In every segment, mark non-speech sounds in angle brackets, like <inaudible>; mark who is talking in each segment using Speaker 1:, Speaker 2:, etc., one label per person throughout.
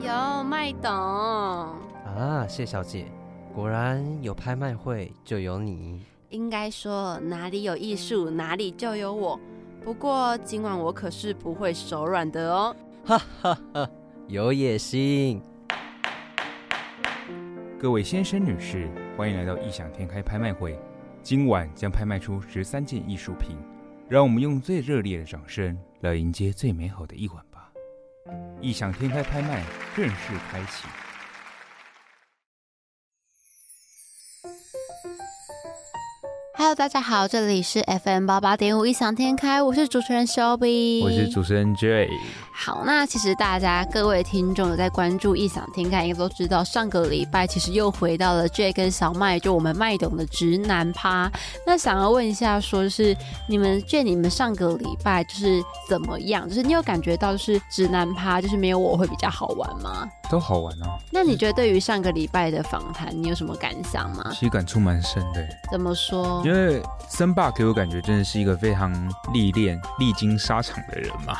Speaker 1: 有麦董
Speaker 2: 啊，谢小姐，果然有拍卖会就有你。
Speaker 1: 应该说哪里有艺术，哪里就有我。不过今晚我可是不会手软的哦。哈哈
Speaker 2: 哈，有野心。
Speaker 3: 各位先生、女士，欢迎来到异想天开拍卖会。今晚将拍卖出十三件艺术品，让我们用最热烈的掌声来迎接最美好的一晚吧。异想天开拍卖正式开启。
Speaker 1: Hello，大家好，这里是 FM 八八点五异想天开，我是主持人 Shelby，
Speaker 3: 我是主持人 J。
Speaker 1: 好，那其实大家各位听众有在关注异想天开，应该都知道，上个礼拜其实又回到了 J 跟小麦，就我们麦董的直男趴。那想要问一下，说是你们 J，你们上个礼拜就是怎么样？就是你有感觉到就是直男趴，就是没有我会比较好玩吗？
Speaker 3: 都好玩啊。
Speaker 1: 那你觉得对于上个礼拜的访谈，你有什么感想吗？
Speaker 3: 其实感触蛮深的。
Speaker 1: 怎么说？
Speaker 3: 因为森爸给我感觉真的是一个非常历练、历经沙场的人嘛。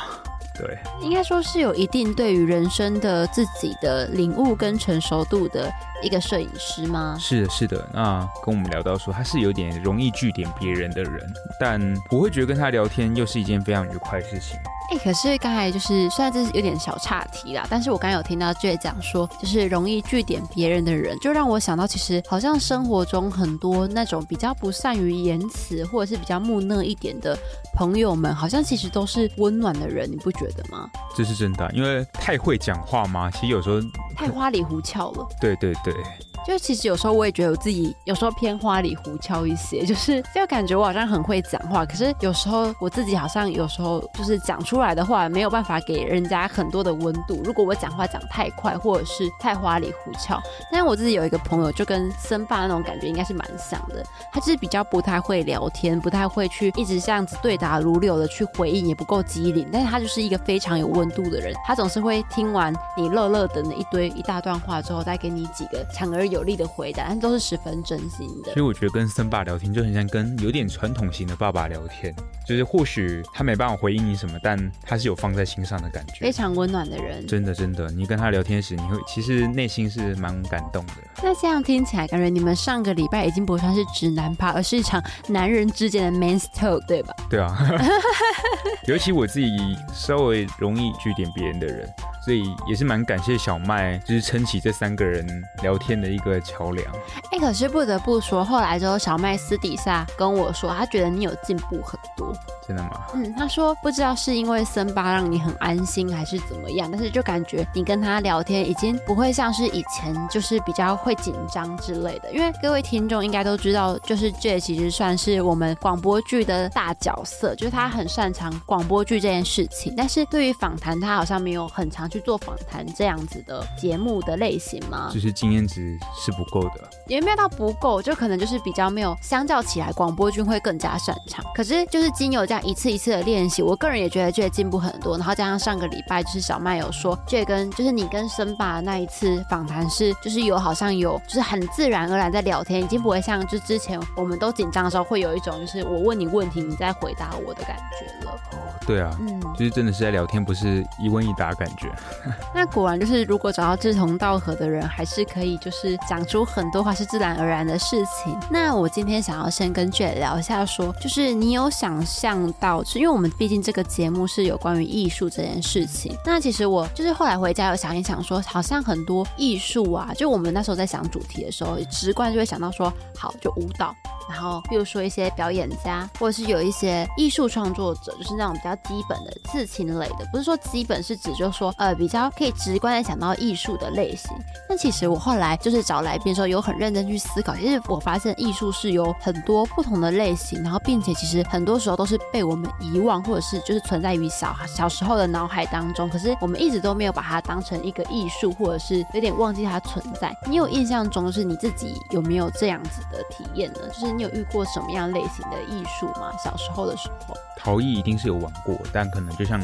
Speaker 3: 对，
Speaker 1: 应该说是有一定对于人生的自己的领悟跟成熟度的一个摄影师吗？
Speaker 3: 是的，是的。那跟我们聊到说，他是有点容易据点别人的人，但我会觉得跟他聊天又是一件非常愉快的事情。
Speaker 1: 哎，可是刚才就是虽然这是有点小岔题啦，但是我刚才有听到 J 讲说，就是容易据点别人的人，就让我想到，其实好像生活中很多那种比较不善于言辞，或者是比较木讷一点的朋友们，好像其实都是温暖的人，你不觉得吗？
Speaker 3: 这是真的，因为太会讲话吗？其实有时候
Speaker 1: 太花里胡俏了。
Speaker 3: 对对对。
Speaker 1: 就其实有时候我也觉得我自己有时候偏花里胡俏一些，<laughs> 就是就感觉我好像很会讲话，可是有时候我自己好像有时候就是讲出来的话没有办法给人家很多的温度。如果我讲话讲太快或者是太花里胡俏，但是我自己有一个朋友就跟森爸那种感觉应该是蛮像的，他就是比较不太会聊天，不太会去一直这样子对答如流的去回应，也不够机灵，但是他就是一个非常有温度的人，他总是会听完你乐乐的那一堆一大段话之后，再给你几个强而。有力的回答，但都是十分真心的。
Speaker 3: 所以我觉得跟森爸聊天就很像跟有点传统型的爸爸聊天，就是或许他没办法回应你什么，但他是有放在心上的感觉，
Speaker 1: 非常温暖的人。
Speaker 3: 真的真的，你跟他聊天时，你会其实内心是蛮感动的。
Speaker 1: 那这样听起来，感觉你们上个礼拜已经不算是直男趴，而是一场男人之间的 man's talk，对吧？
Speaker 3: 对啊，<laughs> 尤其我自己稍微容易据点别人的人。所以也是蛮感谢小麦，就是撑起这三个人聊天的一个桥梁。
Speaker 1: 哎，可是不得不说，后来之后小麦私底下跟我说，他觉得你有进步很多。
Speaker 3: 真的吗？
Speaker 1: 嗯，他说不知道是因为森巴让你很安心，还是怎么样，但是就感觉你跟他聊天已经不会像是以前，就是比较会紧张之类的。因为各位听众应该都知道，就是这其实算是我们广播剧的大角色，就是他很擅长广播剧这件事情。但是对于访谈，他好像没有很常去做访谈这样子的节目的类型嘛？
Speaker 3: 就是经验值是不够的，
Speaker 1: 也没有到不够，就可能就是比较没有，相较起来广播剧会更加擅长。可是就是经由这样。一次一次的练习，我个人也觉得这进步很多。然后加上上个礼拜，就是小麦有说，这跟就是你跟森爸那一次访谈是，就是有好像有，就是很自然而然在聊天，已经不会像就之前我们都紧张的时候，会有一种就是我问你问题，你在回答我的感觉了。哦，
Speaker 3: 对啊，嗯，就是真的是在聊天，不是一问一答感觉。<laughs>
Speaker 1: 那果然就是如果找到志同道合的人，还是可以就是讲出很多话是自然而然的事情。那我今天想要先跟 J 聊一下，说就是你有想象。到，是因为我们毕竟这个节目是有关于艺术这件事情。那其实我就是后来回家有想一想，说好像很多艺术啊，就我们那时候在想主题的时候，直观就会想到说，好就舞蹈。然后，比如说一些表演家，或者是有一些艺术创作者，就是那种比较基本的刺青类的。不是说基本是指，就是说呃比较可以直观的想到艺术的类型。那其实我后来就是找来宾的时候，有很认真去思考。其实我发现艺术是有很多不同的类型，然后并且其实很多时候都是被我们遗忘，或者是就是存在于小小时候的脑海当中。可是我们一直都没有把它当成一个艺术，或者是有点忘记它存在。你有印象中，就是你自己有没有这样子的体验呢？就是。你有遇过什么样类型的艺术吗？小时候的时候，
Speaker 3: 陶艺一定是有玩过，但可能就像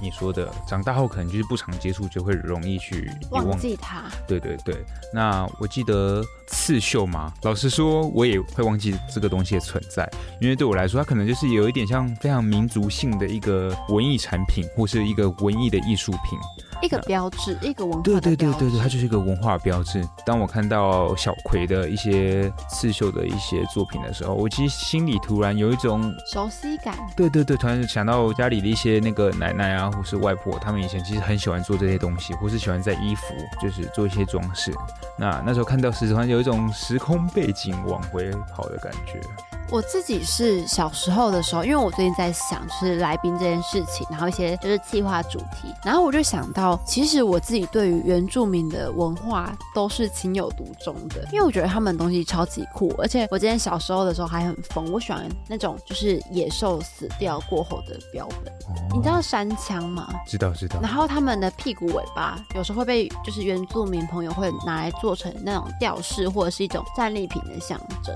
Speaker 3: 你说的，长大后可能就是不常接触，就会容易去
Speaker 1: 忘记它。
Speaker 3: 对对对，那我记得刺绣吗？老实说，我也会忘记这个东西的存在，因为对我来说，它可能就是有一点像非常民族性的一个文艺产品，或是一个文艺的艺术品。
Speaker 1: 一个标志，一个文化
Speaker 3: 对对对对对，它就是一个文化标志。当我看到小葵的一些刺绣的一些作品的时候，我其实心里突然有一种，
Speaker 1: 熟悉感。
Speaker 3: 对对对，突然想到家里的一些那个奶奶啊，或是外婆，他们以前其实很喜欢做这些东西，或是喜欢在衣服就是做一些装饰。那那时候看到时突有一种时空背景往回跑的感觉。
Speaker 1: 我自己是小时候的时候，因为我最近在想就是来宾这件事情，然后一些就是计划主题，然后我就想到，其实我自己对于原住民的文化都是情有独钟的，因为我觉得他们的东西超级酷，而且我之前小时候的时候还很疯，我喜欢那种就是野兽死掉过后的标本，你知道山枪吗？
Speaker 3: 知道知道
Speaker 1: 然。后他们的屁股尾巴有时候会被就是原住民朋友会拿来做成那种吊饰或者是一种战利品的象征。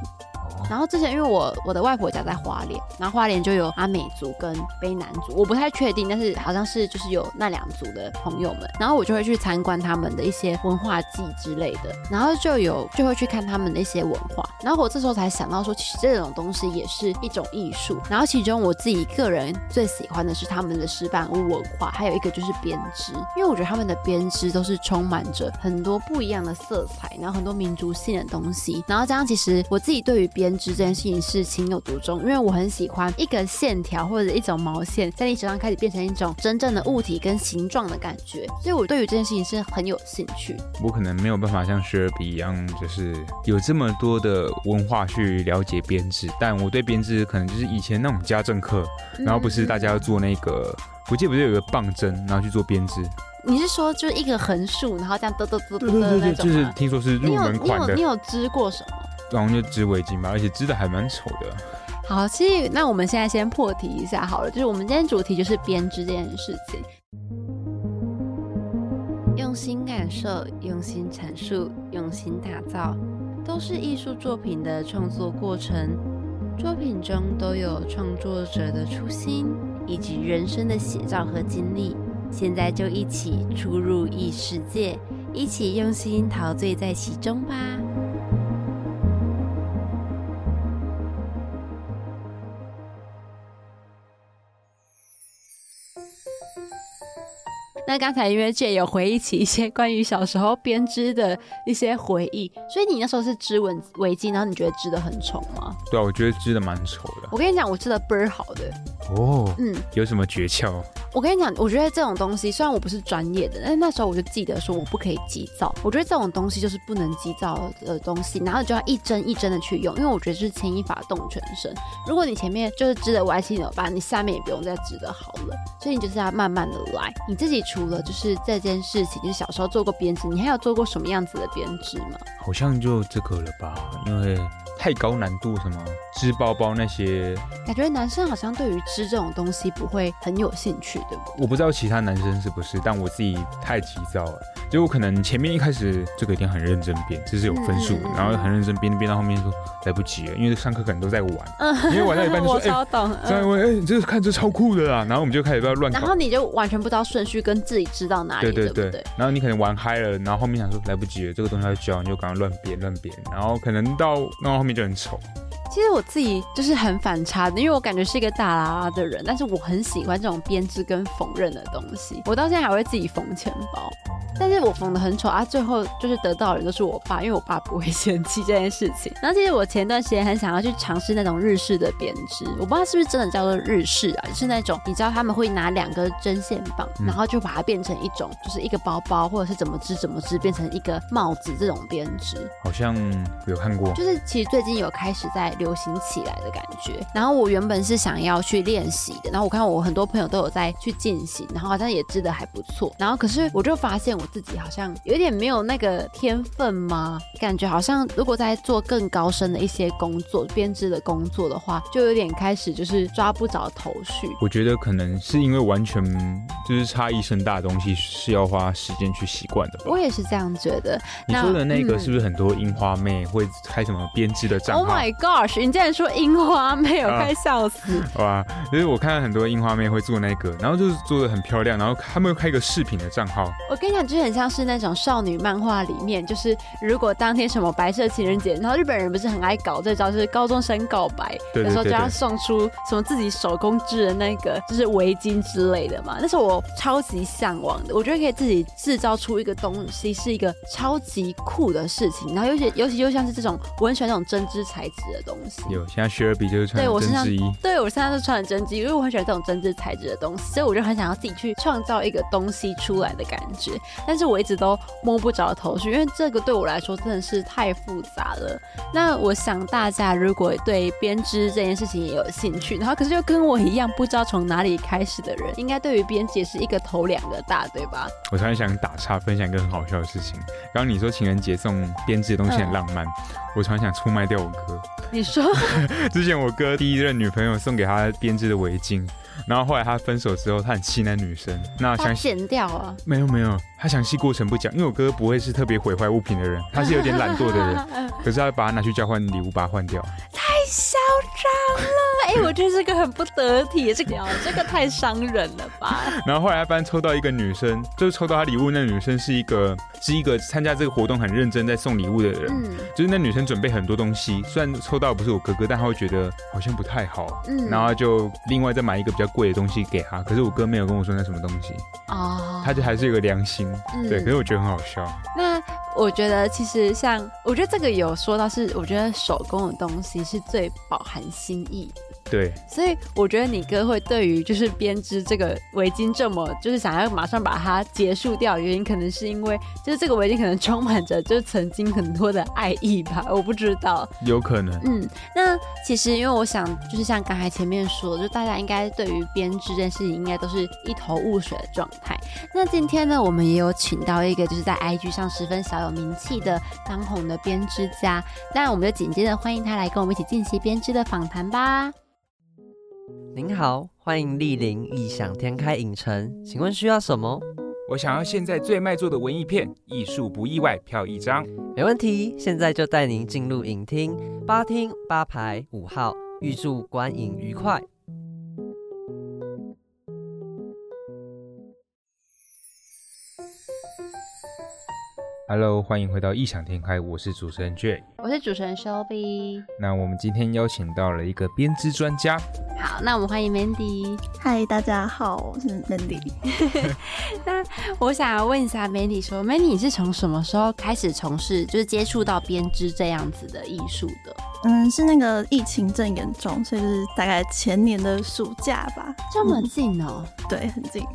Speaker 1: 然后之前因为我我的外婆家在花莲，然后花莲就有阿美族跟卑南族，我不太确定，但是好像是就是有那两族的朋友们，然后我就会去参观他们的一些文化祭之类的，然后就有就会去看他们的一些文化，然后我这时候才想到说，其实这种东西也是一种艺术，然后其中我自己个人最喜欢的是他们的石板屋文化，还有一个就是编织，因为我觉得他们的编织都是充满着很多不一样的色彩，然后很多民族性的东西，然后这样其实我自己对于编织这件事情是情有独钟，因为我很喜欢一个线条或者一种毛线在你手上开始变成一种真正的物体跟形状的感觉，所以我对于这件事情是很有兴趣。
Speaker 3: 我可能没有办法像雪儿比一样，就是有这么多的文化去了解编织，但我对编织可能就是以前那种家政课，然后不是大家要做那个，我记得不是有个棒针，然后去做编织，
Speaker 1: 你是说就是一个横竖，然后这样嘚嘚嘚嘚的那种
Speaker 3: 就是？听说是入
Speaker 1: 你有你
Speaker 3: 门款的
Speaker 1: 有你，有织过什么？
Speaker 3: 然后就织围巾吧，而且织的还蛮丑的。
Speaker 1: 好，其实那我们现在先破题一下好了，就是我们今天主题就是编织这件事情。用心感受，用心阐述，用心打造，都是艺术作品的创作过程。作品中都有创作者的初心以及人生的写照和经历。现在就一起出入异世界，一起用心陶醉在其中吧。那刚才因为 J 有回忆起一些关于小时候编织的一些回忆，所以你那时候是织围围巾，然后你觉得织的很丑吗？
Speaker 3: 对啊，我觉得织的蛮丑的。
Speaker 1: 我跟你讲，我织的倍儿好的。
Speaker 3: 哦，
Speaker 1: 嗯，
Speaker 3: 有什么诀窍？
Speaker 1: 我跟你讲，我觉得这种东西虽然我不是专业的，但是那时候我就记得说我不可以急躁。我觉得这种东西就是不能急躁的东西，然后你就要一针一针的去用，因为我觉得就是牵一发动全身。如果你前面就是织的歪七扭八，你下面也不用再织的好了，所以你就是要慢慢的来。你自己除了就是这件事情，就是小时候做过编织，你还有做过什么样子的编织吗？
Speaker 3: 好像就这个了吧，因为太高难度，什么织包包那些，
Speaker 1: 感觉男生好像对于织这种东西不会很有兴趣，对不对？
Speaker 3: 我不知道其他男生是不是，但我自己太急躁了。就我可能前面一开始这个一定很认真编，这是有分数然后很认真编，编到后面说来不及了，因为上课可能都在玩，
Speaker 1: 嗯，
Speaker 3: 因为玩到一半就说 <laughs>
Speaker 1: 我
Speaker 3: 哎
Speaker 1: 超懂。嗯
Speaker 3: 在问哎，你这看这超酷的啦，然后我们就开始不要乱
Speaker 1: 然后。你就完全不知道顺序跟自己知道哪里，
Speaker 3: 对对对？然后你可能玩嗨了，然后后面想说来不及了，这个东西要教，你就赶快乱编乱编，然后可能到弄到后面就很丑。
Speaker 1: 其实我自己就是很反差的，因为我感觉是一个大拉拉的人，但是我很喜欢这种编织跟缝纫的东西。我到现在还会自己缝钱包，但是我缝的很丑啊，最后就是得到的人都是我爸，因为我爸不会嫌弃这件事情。然后其实我前段时间很想要去尝试那种日式的编织，我不知道是不是真的叫做日式啊，就是那种你知道他们会拿两个针线棒，
Speaker 3: 嗯
Speaker 1: 然后就把它变成一种就是一个包包，或者是怎么织怎么织变成一个帽子这种编织。
Speaker 3: 好像有看过，
Speaker 1: 就是其实最近有开始在流行起来的感觉。然后我原本是想要去练习的，然后我看我很多朋友都有在去进行，然后好像也织的还不错。然后可是我就发现我自己好像有点没有那个天分吗？感觉好像如果在做更高深的一些工作，编织的工作的话，就有点开始就是抓不着头绪。
Speaker 3: 我觉得可能是因为完全就是差异甚大的东西是要花时间去习惯的吧
Speaker 1: 我。也是这样觉得。
Speaker 3: 你说的那个
Speaker 1: 嗯
Speaker 3: 是不是很多樱花妹会开什么编织的账
Speaker 1: Oh？my gosh！你竟然说樱花妹，我
Speaker 3: 啊
Speaker 1: 快笑死！
Speaker 3: 好吧，就是我看到很多樱花妹会做那个，然后就是做的很漂亮，然后他们会开一个饰品的账号，
Speaker 1: 我跟你讲，就就很像是那种少女漫画里面，就是如果当天什么白色情人节，然后日本人不是很爱搞这招，就是高中生告白，
Speaker 3: 对对
Speaker 1: 有时候就要送出什么自己手工织的那个就是围巾之类的嘛，那是我超级向往的。我觉得可以自己制造出一个东西，是一个超级酷的事情。然后尤其尤其就像是这种我很喜欢那种针织材质的东西。
Speaker 3: 有，现在雪儿比就是穿
Speaker 1: 对我身上
Speaker 3: 针织衣，
Speaker 1: 对我现在都穿的针织，因为我很喜欢这种针织材质的东西，所以我就很想要自己去创造一个东西出来的感觉。但是我一直都摸不着头绪，因为这个对我来说真的是太复杂了。那我想大家如果对编织这件事情也有兴趣，然后可是又跟我一样不知道从哪里开始的人，应该对于编辑也是一个头两个大，对吧？
Speaker 3: 我突然想打岔，分享一个很好笑的事情。刚刚你说情人节送编织的东西很浪漫，我突然想出卖掉我哥。
Speaker 1: 你说 <laughs>
Speaker 3: 之前我哥第一任女朋友送给他编织的围巾，然后后来他分手之后，他很气那女生。那
Speaker 1: 他
Speaker 3: 详细
Speaker 1: 剪掉啊？
Speaker 3: 没有没有，他详细过程不讲，因为我哥不会是特别毁坏物品的人，他是有点懒惰的人。<laughs> 可是他把它拿去交换礼物，把它换掉。<laughs>
Speaker 1: 太嚣张了！哎、我觉得这个很不得体，这个这个太伤人了吧？<laughs>
Speaker 3: 然后后来他班抽到一个女生，就是抽到他礼物那女生是一个是一个参加这个活动很认真在送礼物的人。
Speaker 1: 嗯
Speaker 3: 就是那女生准备很多东西，虽然抽到不是我哥哥，但他会觉得好像不太好，
Speaker 1: 嗯
Speaker 3: 然后就另外再买一个比较贵的东西给他。可是我哥没有跟我说那什么东西，
Speaker 1: 哦，
Speaker 3: 他就还是有个良心，
Speaker 1: 嗯
Speaker 3: 对。可是我觉得很好笑，
Speaker 1: 那我觉得其实像，我觉得这个有说到是，我觉得手工的东西是最饱含心意，
Speaker 3: 对，
Speaker 1: 所以我觉得你哥会对于就是编织这个围巾这么就是想要马上把它结束掉，原因可能是因为就是这个围巾可能充满着就是曾经很多的爱意吧，我不知道。
Speaker 3: 有可能。
Speaker 1: 嗯，那其实因为我想，就是像刚才前面说，就大家应该对于编织这件事情，应该都是一头雾水的状态。那今天呢，我们也有请到一个就是在 IG 上十分小有名气的当红的编织家，那我们就紧接着欢迎他来跟我们一起进行编织的访谈吧。
Speaker 2: 您好，欢迎莅临异想天开影城，请问需要什么？
Speaker 3: 我想要现在最卖座的文艺片，艺术不意外，票一张。
Speaker 2: 没问题，现在就带您进入影厅，八厅八排五号，预祝观影愉快。
Speaker 3: Hello，欢迎回到异想天开，我是主持人 J。
Speaker 1: 我是主持人 Shelby。
Speaker 3: 那我们今天邀请到了一个编织专家，
Speaker 1: 好，那我们欢迎 Mandy。
Speaker 4: 嗨，大家好，我是 Mandy。<laughs>
Speaker 1: 那我想要问一下 Mandy 说，Mandy 你是从什么时候开始从事，就是接触到编织这样子的艺术的？
Speaker 4: 嗯，是那个疫情正严重，所以就是大概前年的暑假吧。
Speaker 1: 这么
Speaker 4: 嗯
Speaker 1: 近哦、
Speaker 4: 对，很近。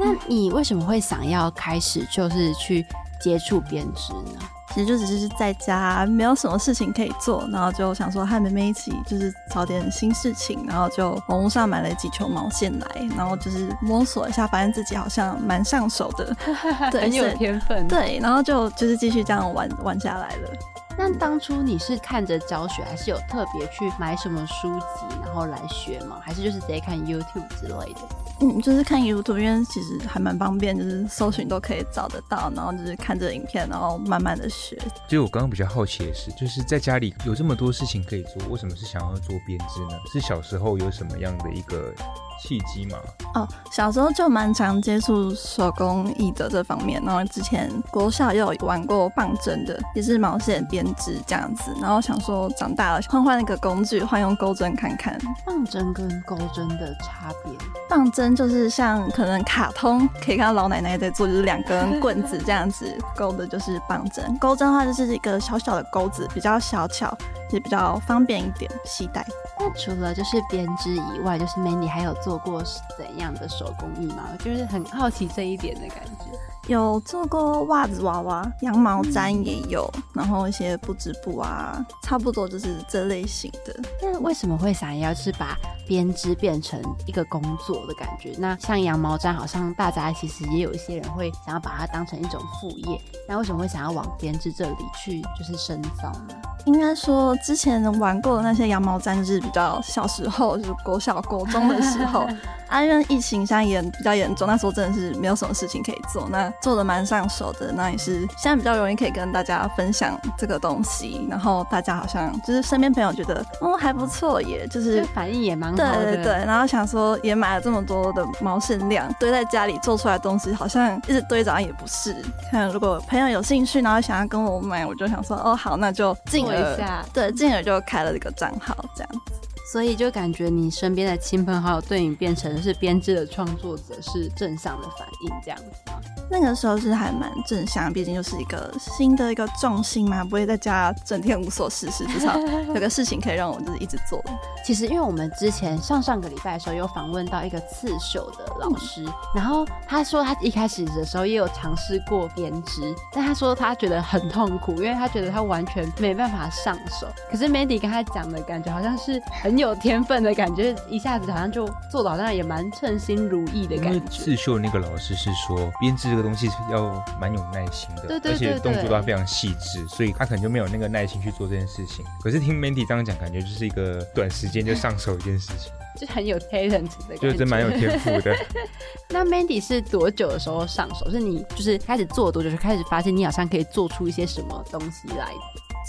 Speaker 1: 那你为什么会想要开始就是去接触编织呢？
Speaker 4: 其实就只是在家没有什么事情可以做，然后就想说和妹妹一起就是找点新事情，然后就网络上买了几球毛线来，然后就是摸索一下，发现自己好像蛮上手的，<laughs> 对
Speaker 1: 很有天分。
Speaker 4: 对，然后就就是继续这样玩玩下来了。
Speaker 1: 那当初你是看着教学，还是有特别去买什么书籍然后来学吗？还是就是直接看 YouTube 之类的？
Speaker 4: 嗯，就是看 YouTube，因为其实还蛮方便，就是搜寻都可以找得到，然后就是看着影片，然后慢慢的学。
Speaker 3: 其实我刚刚比较好奇的是，就是在家里有这么多事情可以做，为什么是想要做编织呢？是小时候有什么样的一个契机嘛？
Speaker 4: 哦，小时候就蛮常接触手工艺的这方面，然后之前国小也有玩过棒针的，也是毛线编织这样子，然后想说长大了换换那个工具，换用钩针看看。
Speaker 1: 棒针跟钩针的差别？
Speaker 4: 棒针就是像可能卡通可以看到老奶奶在做，就是两根棍子这样子 <laughs> 勾的，就是棒针。钩针的话就是一个小小的钩子，比较小巧，也比较方便一点携带。
Speaker 1: 那除了就是编织以外，就是 Mandy 还有做过怎样的手工艺吗？就是很好奇这一点的感觉。
Speaker 4: 有做过袜子娃娃、羊毛毡也有，然后一些布织布啊，差不多就是这类型的。
Speaker 1: 那为什么会想要就是把编织变成一个工作的感觉？那像羊毛毡，好像大家其实也有一些人会想要把它当成一种副业。那为什么会想要往编织这里去就是深造呢？
Speaker 4: 应该说之前玩过的那些羊毛毡，就是比较小时候，就是国小、国中的时候，<laughs> 啊，因为疫情现在也比较严重，那时候真的是没有什么事情可以做，那做的蛮上手的，那也是现在比较容易可以跟大家分享这个东西，然后大家好像就是身边朋友觉得哦还不错耶，就是
Speaker 1: 反应也蛮好的。
Speaker 4: 对对对，然后想说也买了这么多的毛线量堆在家里做出来的东西，好像一直堆着也不是。看 <laughs> 如果朋友有兴趣，然后想要跟我买，我就想说哦好，那就进而对进而就开了这个账号这样子。
Speaker 1: 所以就感觉你身边的亲朋好友对你变成是编织的创作者是正向的反应，这样子吗？
Speaker 4: 那个时候是还蛮正向，毕竟就是一个新的一个重心嘛，不会在家整天无所事事，至少 <laughs> 有个事情可以让我就是一直做。
Speaker 1: 其实因为我们之前上上个礼拜的时候有访问到一个刺绣的老师，然后他说他一开始的时候也有尝试过编织，但他说他觉得很痛苦，因为他觉得他完全没办法上手。可是 Mandy 跟他讲的感觉好像是很。有天分的感觉，一下子好像就做的好像也蛮称心如意的感觉。
Speaker 3: 刺绣那个老师是说，编织这个东西要蛮有耐心的，
Speaker 1: 而
Speaker 3: 且动作都要非常细致，所以他可能就没有那个耐心去做这件事情。可是听 Mandy 这样讲，感觉就是一个短时间就上手一件事情，
Speaker 1: 就很有 talent 的，
Speaker 3: 就真蛮有天赋的。<laughs>
Speaker 1: 那 Mandy 是多久的时候上手？是你就是开始做多久就开始发现你好像可以做出一些什么东西来？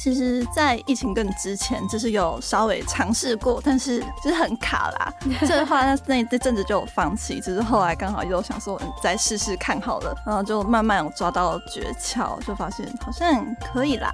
Speaker 4: 其实，在疫情更之前，就是有稍微尝试过，但是就是很卡啦。<laughs> 这话那那那阵子就有放弃，只是后来刚好又想说再试试看好了，然后就慢慢有抓到诀窍，就发现好像可以啦，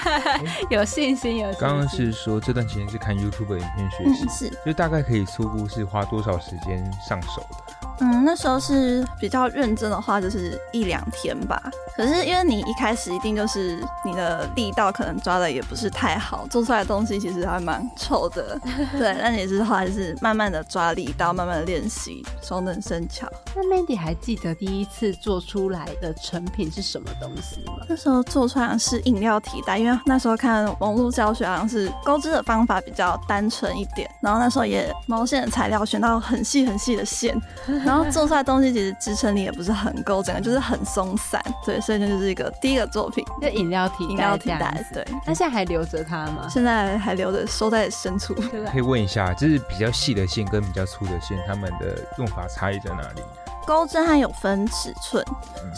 Speaker 4: <laughs>
Speaker 1: 有信心有。
Speaker 3: 刚刚是说这段时间是看 YouTube 的影片学习，
Speaker 4: 是
Speaker 3: 就大概可以初步是花多少时间上手的？
Speaker 4: 嗯，那时候是比较认真的话，就是一两天吧。可是因为你一开始一定就是你的力道可能抓的也不是太好，做出来的东西其实还蛮丑的。<laughs> 对，那你是后来是慢慢的抓力道，慢慢的练习，熟能生巧。
Speaker 1: 那 Mandy 还记得第一次做出来的成品是什么东西吗？
Speaker 4: 那时候做出来是饮料提袋，因为那时候看网络教学好像是钩织的方法比较单纯一点，然后那时候也毛线的材料选到很细很细的线。<laughs> 然后 <laughs> 做出来东西其实支撑力也不是很够，整个就是很松散，对，所以那就是一个第一个作品，
Speaker 1: 就饮料体
Speaker 4: 饮料体袋，对。
Speaker 1: 那现在还留着它吗？
Speaker 4: 现在还留着，收在深处。
Speaker 3: 可以问一下，就是比较细的线跟比较粗的线，它们的用法差异在哪里？
Speaker 4: 钩针它有分尺寸，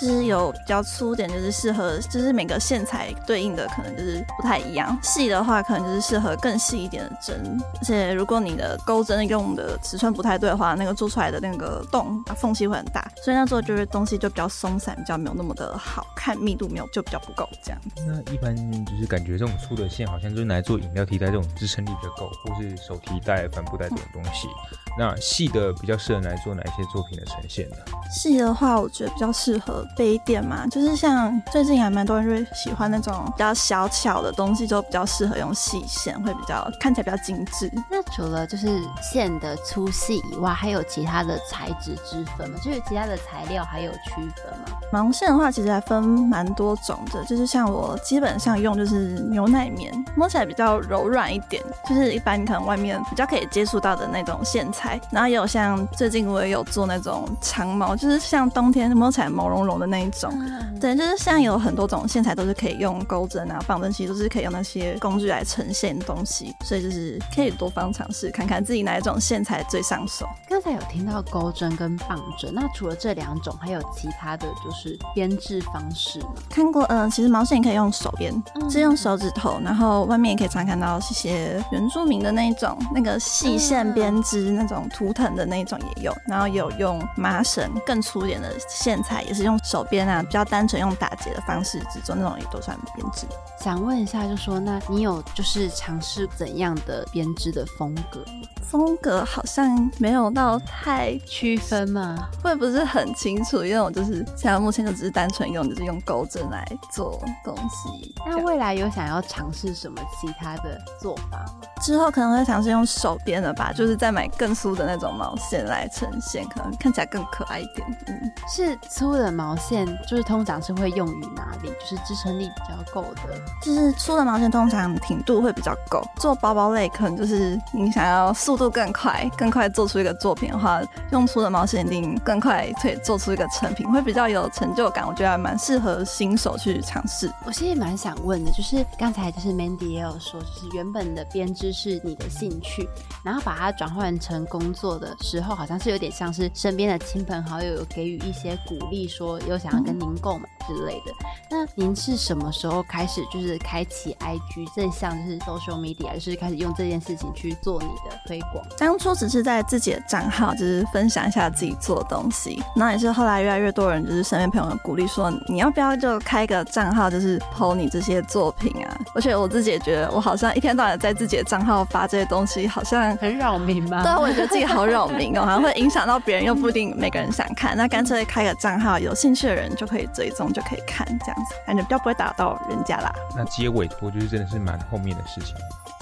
Speaker 4: 就是有比较粗点，就是适合，就是每个线材对应的可能就是不太一样。细的话，可能就是适合更细一点的针。而且如果你的钩针用的尺寸不太对的话，那个做出来的那个洞缝隙会很大，所以那时候就是东西就比较松散，比较没有那么的好看，密度没有就比较不够这样。
Speaker 3: 那一般就是感觉这种粗的线好像就是拿来做饮料提袋这种支撑力比较够，或是手提袋、帆布袋这种东西。那细的比较适合来做哪一些作品的呈现呢？
Speaker 4: 细的话，我觉得比较适合杯垫嘛，就是像最近还蛮多人会喜欢那种比较小巧的东西，就比较适合用细线，会比较看起来比较精致。
Speaker 1: 那除了就是线的粗细以外，还有其他的材质之分吗？就是其他的材料还有区分吗？
Speaker 4: 毛线的话，其实还分蛮多种的，就是像我基本上用就是牛奶棉，摸起来比较柔软一点，就是一般你可能外面比较可以接触到的那种线材。然后也有像最近我也有做那种长毛，就是像冬天摸起来毛茸茸的那一种。对，就是像有很多种线材都是可以用钩针啊、棒针，其实都是可以用那些工具来呈现东西。所以就是可以多方尝试，看看自己哪一种线材最上手。
Speaker 1: 刚才有听到钩针跟棒针，那除了这两种，还有其他的就是编织方式吗？
Speaker 4: 看过，嗯，其实毛线也可以用手编，是用手指头，然后外面也可以常看到一些原住民的那一种那个细线编织那种。种图腾的那种也有，然后有用麻绳更粗一点的线材，也是用手编啊，比较单纯用打结的方式制作那种也都算编织。
Speaker 1: 想问一下，就说那你有就是尝试怎样的编织的风格？
Speaker 4: 风格好像没有到太
Speaker 1: 区分嘛？
Speaker 4: 会不是很清楚，因为我就是现在目前就只是单纯用，就是用钩针来做东西。
Speaker 1: 那未来有想要尝试什么其他的做法吗？
Speaker 4: 之后可能会尝试用手编的吧，就是再买更粗的那种毛线来呈现，可能看起来更可爱一点。嗯，
Speaker 1: 是粗的毛线，就是通常是会用于哪里？就是支撑力比较够的。
Speaker 4: 就是粗的毛线通常挺度会比较够，做包包类可能就是你想要速度。更快，更快做出一个作品的话，用粗的毛线一定更快可以做出一个成品，会比较有成就感。我觉得还蛮适合新手去尝试。
Speaker 1: 我其实蛮想问的，就是刚才就是 Mandy 也有说，就是原本的编织是你的兴趣，然后把它转换成工作的时候，好像是有点像是身边的亲朋好友有给予一些鼓励，说又想要跟您购买之类的。那您是什么时候开始就是开启 IG 这项就是 social media，还是开始用这件事情去做你的推广？
Speaker 4: 当初只是在自己的账号，就是分享一下自己做的东西，那也是后来越来越多人就是身边朋友鼓励说，你要不要就开个账号，就是 PO 你这些作品啊？而且我自己也觉得，我好像一天到晚在自己的账号发这些东西，好像
Speaker 1: 很扰民吧？
Speaker 4: 对得自己好扰民哦，好像会影响到别人，又不一定每个人想看。那干脆开个账号，有兴趣的人就可以追踪，就可以看，这样子感觉比较不会打到人家啦。
Speaker 3: 那接委托就是真的是蛮后面的事情。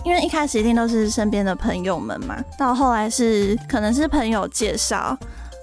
Speaker 4: 因为一开始一定都是身边的朋友们嘛，到后来是可能是朋友介绍。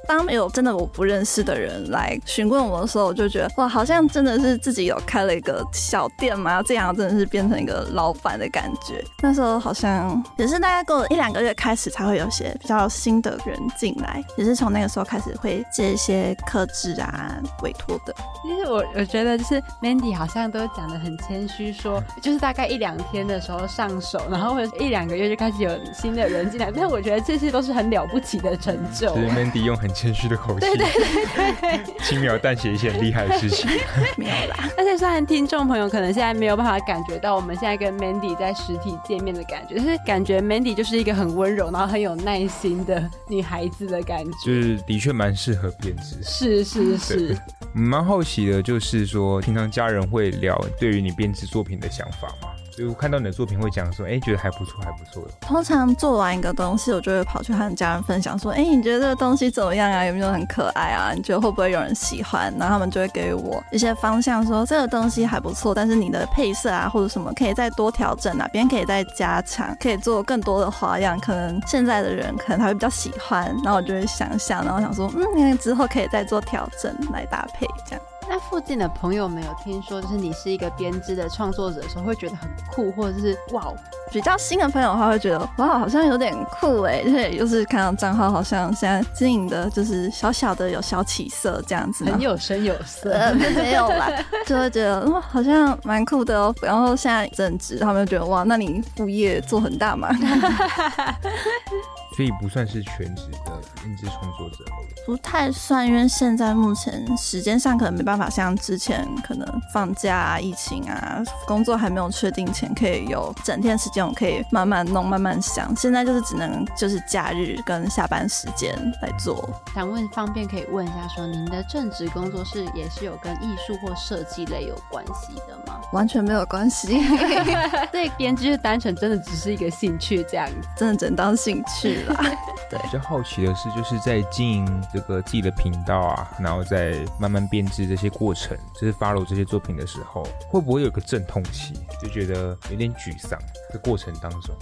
Speaker 4: 当有真的我不认识的人来询问我的时候，我就觉得哇，好像真的是自己有开了一个小店嘛，这样真的是变成一个老板的感觉。那时候好像也是大概过了一两个月开始，才会有些比较新的人进来，也是从那个时候开始会接一些客制啊委托的。
Speaker 1: 其实我我觉得就是 Mandy 好像都讲的很谦虚，说就是大概一两天的时候上手，然后或者一两个月就开始有新的人进来。但我觉得这些都是很了不起的成就。
Speaker 3: 就是 Mandy 用很。谦虚的口气，
Speaker 1: 对对对对，
Speaker 3: 轻描淡写一些很厉害的事情，<laughs>
Speaker 4: 没有啦。
Speaker 1: 而且虽然听众朋友可能现在没有办法感觉到我们现在跟 Mandy 在实体见面的感觉，但是感觉 Mandy 就是一个很温柔，然后很有耐心的女孩子的感觉，
Speaker 3: 就是的确蛮适合编织。
Speaker 1: 是是是，
Speaker 3: 蛮好奇的，就是说平常家人会聊对于你编织作品的想法吗？就看到你的作品会讲说，哎，觉得还不错，还不错。
Speaker 4: 通常做完一个东西，我就会跑去和家人分享，说，哎，你觉得这个东西怎么样啊？有没有很可爱啊？你觉得会不会有人喜欢？然后他们就会给我一些方向，说这个东西还不错，但是你的配色啊或者什么可以再多调整，哪边可以再加强，可以做更多的花样。可能现在的人可能他会比较喜欢，然后我就会想想，然后想说，嗯，之后可以再做调整来搭配这样。
Speaker 1: 那附近的朋友们有听说，就是你是一个编织的创作者的时候，会觉得很酷，或者是哇，
Speaker 4: 比较新的朋友的话会觉得哇，好像有点酷哎，而且又是看到账号，好像现在经营的就是小小的有小起色这样子，
Speaker 1: 很有声有色，
Speaker 4: 没有啦，就会觉得哇，好像蛮酷的哦。然后现在正职，他们就觉得哇，那你副业做很大嘛。<laughs>
Speaker 3: 所以不算是全职的音质创作者，
Speaker 4: 不太算，因为现在目前时间上可能没办法像之前可能放假啊、疫情啊，工作还没有确定前可以有整天时间，我可以慢慢弄、慢慢想。现在就是只能就是假日跟下班时间来做。
Speaker 1: 想问方便可以问一下，说您的正职工作是也是有跟艺术或设计类有关系的吗？
Speaker 4: 完全没有关系，<laughs>
Speaker 1: 对，编织单纯真的只是一个兴趣这样子，
Speaker 4: 真的只能当兴趣。<laughs>
Speaker 3: 对，比较好奇的是，就是在经营这个自己的频道啊，然后在慢慢编制这些过程，就是 follow 这些作品的时候，会不会有个阵痛期，就觉得有点沮丧？这过程当中。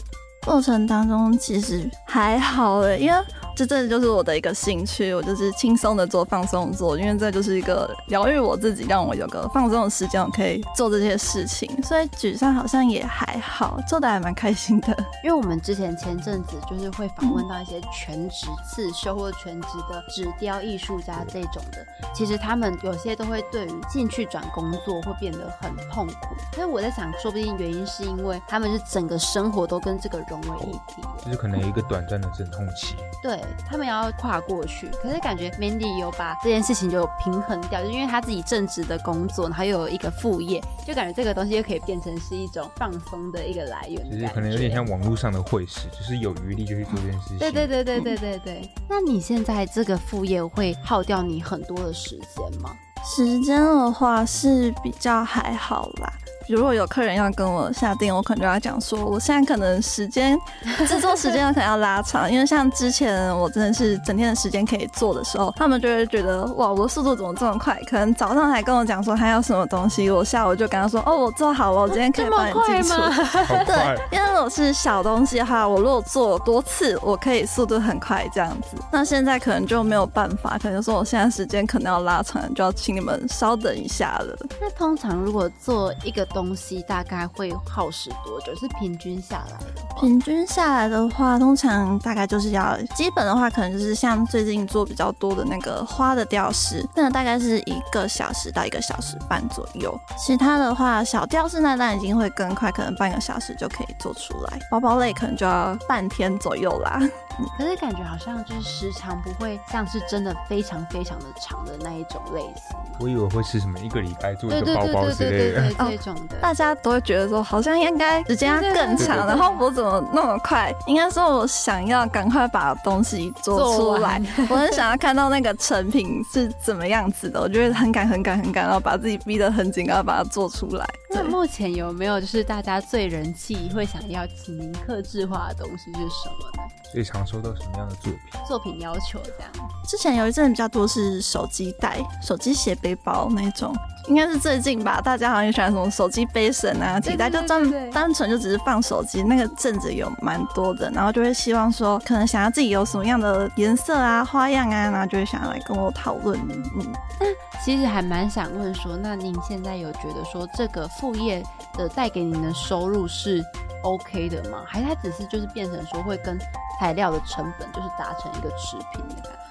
Speaker 4: 过程当中其实还好诶，因为这真的就是我的一个兴趣，我就是轻松的做，放松做，因为这就是一个疗愈我自己，让我有个放松的时间，我可以做这些事情，所以沮丧好像也还好，做的还蛮开心的。<laughs>
Speaker 1: 因为我们之前前阵子就是会访问到一些全职刺绣或全职的纸雕艺术家这种的，其实他们有些都会对于进去转工作会变得很痛苦，所以我在想，说不定原因是因为他们是整个生活都跟这个为一体，
Speaker 3: 就是可能一个短暂的阵痛期，
Speaker 1: 对他们要跨过去。可是感觉 Mandy 有把这件事情就平衡掉，就因为他自己正职的工作，然后又有一个副业，就感觉这个东西又可以变成是一种放松的一个来源。
Speaker 3: 就是可能有点像网络上的会师，就是有余力就去做这件事情。
Speaker 1: 对对对对对对对。那你现在这个副业会耗掉你很多的时间吗？
Speaker 4: 时间的话是比较还好啦。如果有客人要跟我下定，我可能就要讲说，我现在可能时间制作时间可能要拉长，因为像之前我真的是整天的时间可以做的时候，他们就会觉得哇，我的速度怎么这么快？可能早上还跟我讲说还要什么东西，我下午就跟他说哦，我做好了，我今天可以帮你进出。
Speaker 3: 对，
Speaker 4: 因为我是小东西的话，我如果做多次，我可以速度很快这样子。那现在可能就没有办法，可能说我现在时间可能要拉长，就要请你们稍等一下了。
Speaker 1: 那通常如果做一个东西大概会耗时多久？是平均下来的？
Speaker 4: 平均下来的话，通常大概就是要基本的话，可能就是像最近做比较多的那个花的吊饰，那大概是一个小时到一个小时半左右。其他的话，小吊饰那当然已经会更快，可能半个小时就可以做出来。包包类可能就要半天左右啦。
Speaker 1: 可是感觉好像就是时长不会像是真的非常非常的长的那一种类型。
Speaker 3: 我以为会是什么一个礼拜做一个包包
Speaker 1: 对对对
Speaker 3: 之类的。
Speaker 1: 对对
Speaker 4: 哦
Speaker 1: 这种的。
Speaker 4: 大家都会觉得说，好像应该时间要更长，然后我怎么那么快？应该说我想要赶快把东西做出来，<laughs> 我很想要看到那个成品是怎么样子的，我觉得很赶、很赶、很赶，然后把自己逼得很紧，然后把它做出来。
Speaker 1: 那目前有没有就是大家最人气会想要请您克制化的东西是什么呢？
Speaker 3: 最常收到什么样的作品？
Speaker 1: 作品要求这样。
Speaker 4: 之前有一阵比较多是手机袋、手机斜背包那种。应该是最近吧，大家好像也喜欢什么手机背绳啊、提袋，
Speaker 1: 对对
Speaker 4: 就专单纯就只是放手机。那个阵子有蛮多的，然后就会希望说，可能想要自己有什么样的颜色啊、花样啊，然后就会想要来跟我讨论。嗯，
Speaker 1: 其实还蛮想问说，那您现在有觉得说这个副业的带给您的收入是 OK 的吗？还是它只是就是变成说会跟材料的成本就是达成一个持平的感觉？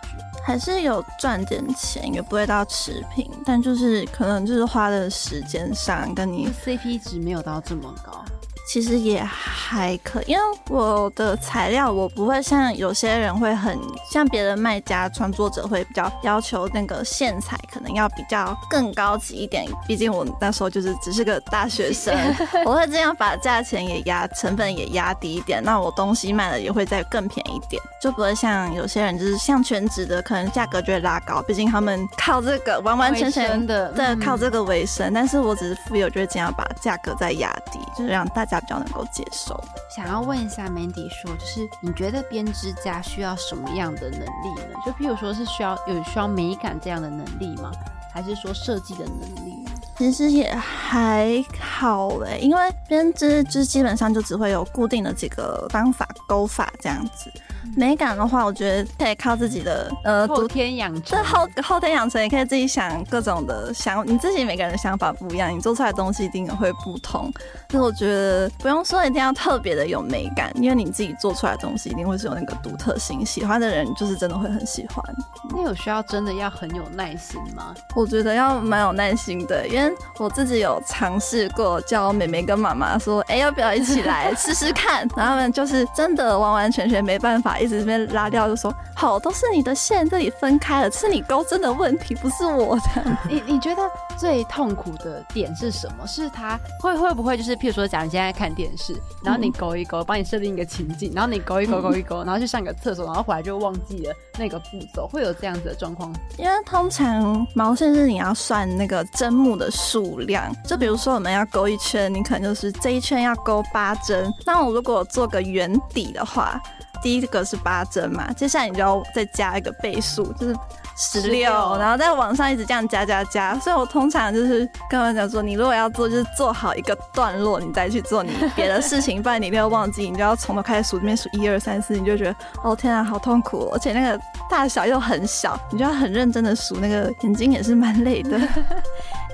Speaker 4: 还是有赚点钱，也不会到持平，但就是可能就是花的时间上跟你
Speaker 1: CP 值没有到这么高。
Speaker 4: 其实也还可以，因为我的材料我不会像有些人会很像别的卖家创作者会比较要求那个线材可能要比较更高级一点，毕竟我那时候就是只是个大学生，<laughs> 我会这样把价钱也压，成本也压低一点，那我东西卖的也会再更便宜一点，就不会像有些人就是像全职的，可能价格就会拉高，毕竟他们靠这个完完全全
Speaker 1: 的
Speaker 4: 对，
Speaker 1: 嗯
Speaker 4: 靠这个为生。但是我只是富有，就会尽量把价格再压低，就是让大家比较能够接受。
Speaker 1: 想要问一下 Mandy 说，就是你觉得编织家需要什么样的能力呢？就譬如说是需要有需要美感这样的能力吗？还是说设计的能力呢？
Speaker 4: 其实也还好诶，因为编织就是基本上就只会有固定的几个方法勾法这样子。美感的话，我觉得可以靠自己的呃
Speaker 1: 后
Speaker 4: 独
Speaker 1: 天养成
Speaker 4: 这后后天养成，也可以自己想各种的想，你自己每个人的想法不一样，你做出来的东西一定也会不同。但是我觉得不用说一定要特别的有美感，因为你自己做出来的东西一定会是有那个独特性，喜欢的人就是真的会很喜欢。
Speaker 1: 那有需要真的要很有耐心吗？
Speaker 4: 我觉得要蛮有耐心的，因为我自己有尝试过叫妹妹跟妈妈说，哎、要不要一起来试试看？<laughs> 然后他们就是真的完完全全没办法，一直这边拉掉，就说好，都是你的线这里分开了，是你钩针的问题，不是我的。<laughs>
Speaker 1: 你你觉得最痛苦的点是什么？是他会会不会就是，譬如说，假如你现在看电视，然后你勾一勾，帮你设定一个情境，然后你勾一勾勾一勾，然后去上个厕所，然后回来就忘记了那个步骤，会有这样子的状况？
Speaker 4: 因为通常毛线是你要算那个针目的数量，就比如说我们要勾一圈，你可能就是这一圈要勾八针。那我如果做个圆底的话，第一个是八针嘛，接下来你就要再加一个倍数，就是十六，然后在网上一直这样加加加。所以我通常就是跟我讲说，你如果要做，就是做好一个段落，你再去做你别的事情，不然你没有忘记，你就要从头开始数，这边数一二三四，你就觉得哦天啊，好痛苦哦、而且那个大小又很小，你就要很认真的数，那个眼睛也是蛮累的。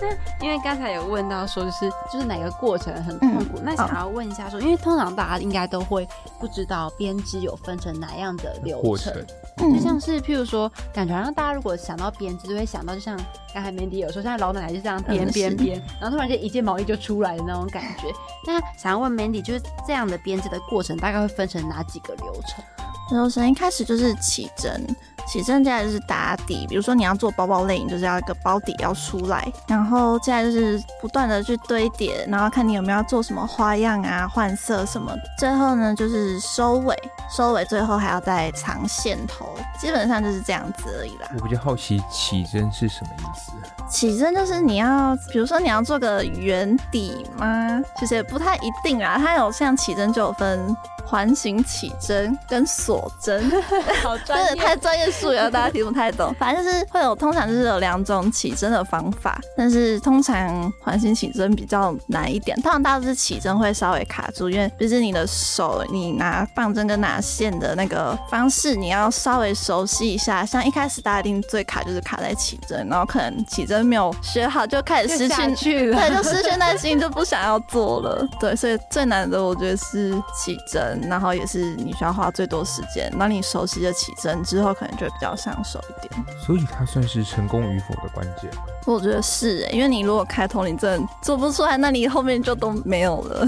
Speaker 1: 那因为刚才有问到说，就是就是哪个过程很痛苦，那想要问一下说，因为通常大家应该都会不知道编织有分成哪样的流程
Speaker 3: 程，
Speaker 4: 嗯
Speaker 1: 就像是譬如说，感觉好像大家如果想到编织，就会想到就像刚才 Mandy 有说，像老奶奶就这样编编编，然后突然间一件毛衣就出来的那种感觉。那想要问 Mandy，就是这样的编织的过程，大概会分成哪几个流程？
Speaker 4: 流程一开始就是起针，起针接下来就是打底，比如说你要做包包类，你就是要一个包底要出来，然后接下来就是不断的去堆叠，然后看你有没有要做什么花样啊、换色什么，最后呢就是收尾，收尾最后还要再藏线头，基本上就是这样子而已啦。
Speaker 3: 我比较好奇起针是什么意思？
Speaker 4: 起针就是你要，比如说你要做个圆底吗？其实也不太一定啊。它有像起针就有分环形起针跟锁针，<laughs>
Speaker 1: 好
Speaker 4: 真的太专业术语了，大家听不太懂。反正就是会有，通常就是有两种起针的方法，但是通常环形起针比较难一点。通常大家是起针会稍微卡住，因为毕竟你的手你拿棒针跟拿线的那个方式，你要稍微熟悉一下。像一开始大家一定最卡就是卡在起针，然后可能起针没有学好，就开始失去
Speaker 1: 去了，<laughs>
Speaker 4: 对，就失去耐心，就不想要做了。对，所以最难的我觉得是起针，然后也是你需要花最多时间。那你熟悉了起针之后，可能就会比较上手一点。
Speaker 3: 所以它算是成功与否的关键。
Speaker 4: 我觉得是，因为你如果开头你真的做不出来，那你后面就都没有了。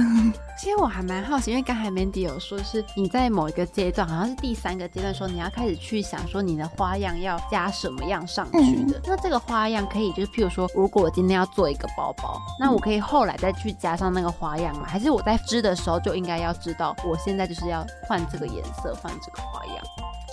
Speaker 1: 其实我还蛮好奇，因为刚才 Mandy 有说是你在某一个阶段，好像是第三个阶段，说你要开始去想说你的花样要加什么样上去的。那这个花样可以就是，譬如说，如果我今天要做一个包包，那我可以后来再去加上那个花样吗？还是我在织的时候就应该要知道，我现在就是要换这个颜色，换这个花样？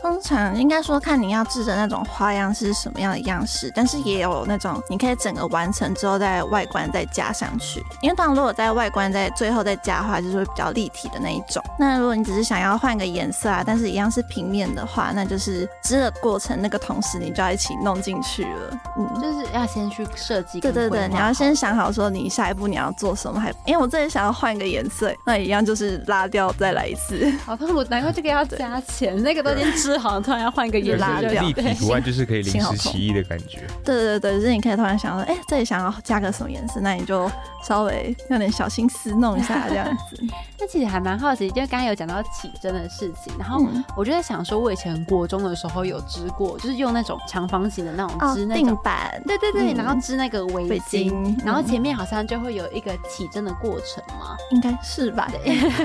Speaker 4: 通常应该说看你要制的那种花样是什么样的样式，但是也有那种你可以整个完成之后在外观再加上去。因为当然如果在外观在最后再加的话，就是会比较立体的那一种。那如果你只是想要换个颜色啊，但是一样是平面的话，那就是织的过程那个同时你就要一起弄进去了。
Speaker 1: 嗯，就是要先去设计。
Speaker 4: 对对对，你要先想好说你下一步你要做什么。还因为我这里想要换个颜色，那一样就是拉掉再来一次。
Speaker 1: 好痛苦，难怪这个要加钱，那个都已经织好像，突然要换一个颜色，
Speaker 3: 立体图案就是可以 <laughs> 临时起意的感觉。
Speaker 4: 对对对，就是你可以突然想到，哎，这里想要加个什么颜色，那你就稍微用点小心思弄一下这样子。
Speaker 1: 那其实还蛮好奇，因为刚刚有讲到起针的事情，然后我就在想说，我以前国中的时候有织过，就是用那种长方形的那种织那种
Speaker 4: 板，
Speaker 1: 对对对，然后织那个围巾，然后前面好像就会有一个起针的过程嘛，
Speaker 4: 应该是吧？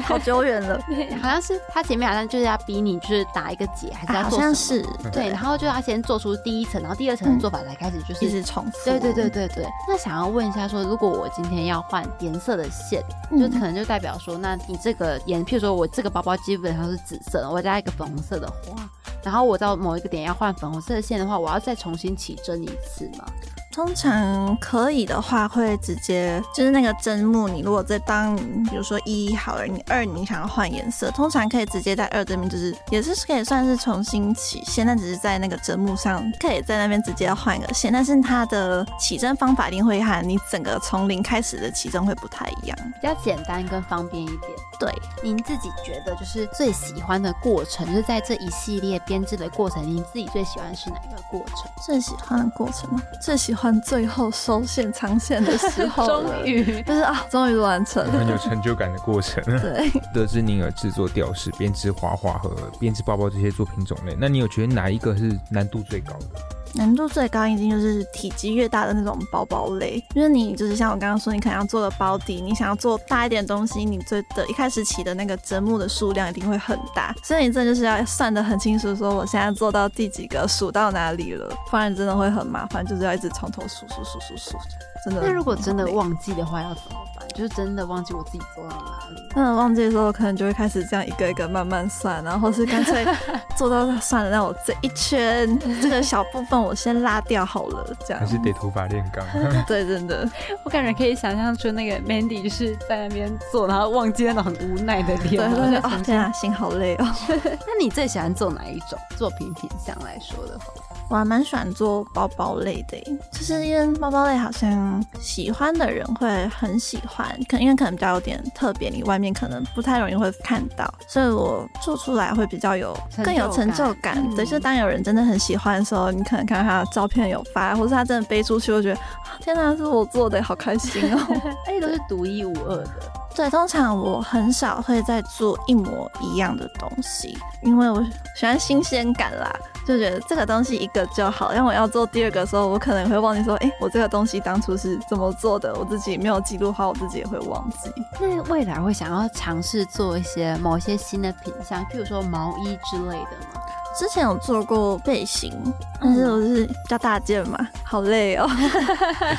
Speaker 4: 好久远了，
Speaker 1: 好像是它前面好像就是要逼你就是打一个结，还是要做
Speaker 4: 是，
Speaker 1: 对，然后就要先做出第一层，然后第二层的做法才开始就是
Speaker 4: 一直重复。
Speaker 1: 对对对对对。那想要问一下，说如果我今天要换颜色的线，就可能就代表说，那你这个颜。譬如说，我这个包包基本上是紫色，我加一个粉红色的花，然后我到某一个点要换粉红色的线的话，我要再重新起针一次吗？
Speaker 4: 通常可以的话，会直接就是那个针目，你如果在当，比如说一好了，你二你想要换颜色，通常可以直接在二这边，就是也是可以算是重新起线，但只是在那个针目上可以在那边直接换一个线，但是它的起针方法一定会和你整个从零开始的起针会不太一样，
Speaker 1: 比较简单跟方便一点。
Speaker 4: 对，
Speaker 1: 您自己觉得就是最喜欢的过程，就是在这一系列编织的过程，您自己最喜欢是哪个过程？
Speaker 4: 最喜欢的过程吗？最喜欢。最后收线藏线的时候，<laughs>
Speaker 1: 终于 <laughs>
Speaker 4: 就是啊，终于完成，
Speaker 3: 很有成就感的过程。
Speaker 4: 对，
Speaker 3: 得知您有制作吊饰、编织花花和编织包包这些作品种类，那你有觉得哪一个是难度最高的？
Speaker 4: 难度最高一定就是体积越大的那种包包类，因为你就是像我刚刚说，你可能要做个包底，你想要做大一点东西，你最的一开始起的那个针目的数量一定会很大，所以你这就是要算得很清楚，说我现在做到第几个，数到哪里了，不然真的会很麻烦，就是要一直从头数数数数数。真的，
Speaker 1: 那如果真的忘记的话要怎么办？就是真的忘记我自己做到哪里？
Speaker 4: 嗯忘记的时候，可能就会开始这样一个一个慢慢算，然后是干脆 <laughs> 做到算了，让我这一圈这个小部分我先拉掉好了，这样
Speaker 3: 还是得土法炼钢。<laughs>
Speaker 4: 对，真的，<laughs>
Speaker 1: 我感觉可以想象出那个 Mandy 就是在那边做，然后忘记那种很无奈的脸。
Speaker 4: 对对对，哦，天啊，心好累哦。
Speaker 1: 那你最喜欢做哪一种作品品相来说的话？
Speaker 4: 我还蛮喜欢做包包类的，就是因为包包类好像喜欢的人会很喜欢，可因为可能比较有点特别，你外面可能不太容易会看到，所以我做出来会比较有更有成就感。对，就当有人真的很喜欢的时候，你可能看到他的照片有发，或是他真的背出去，我觉得天哪，是我做的，好开心哦！
Speaker 1: 而 <laughs> 且都是独一无二的。
Speaker 4: 对，通常我很少会再做一模一样的东西，因为我喜欢新鲜感啦。就觉得这个东西一个就好，让我要做第二个的时候，我可能会忘记说，哎，我这个东西当初是怎么做的，我自己没有记录好，我自己也会忘记。
Speaker 1: 那未来会想要尝试做一些某些新的品相，譬如说毛衣之类的吗？
Speaker 4: 之前有做过背心，但是我是比较大件嘛，好累哦，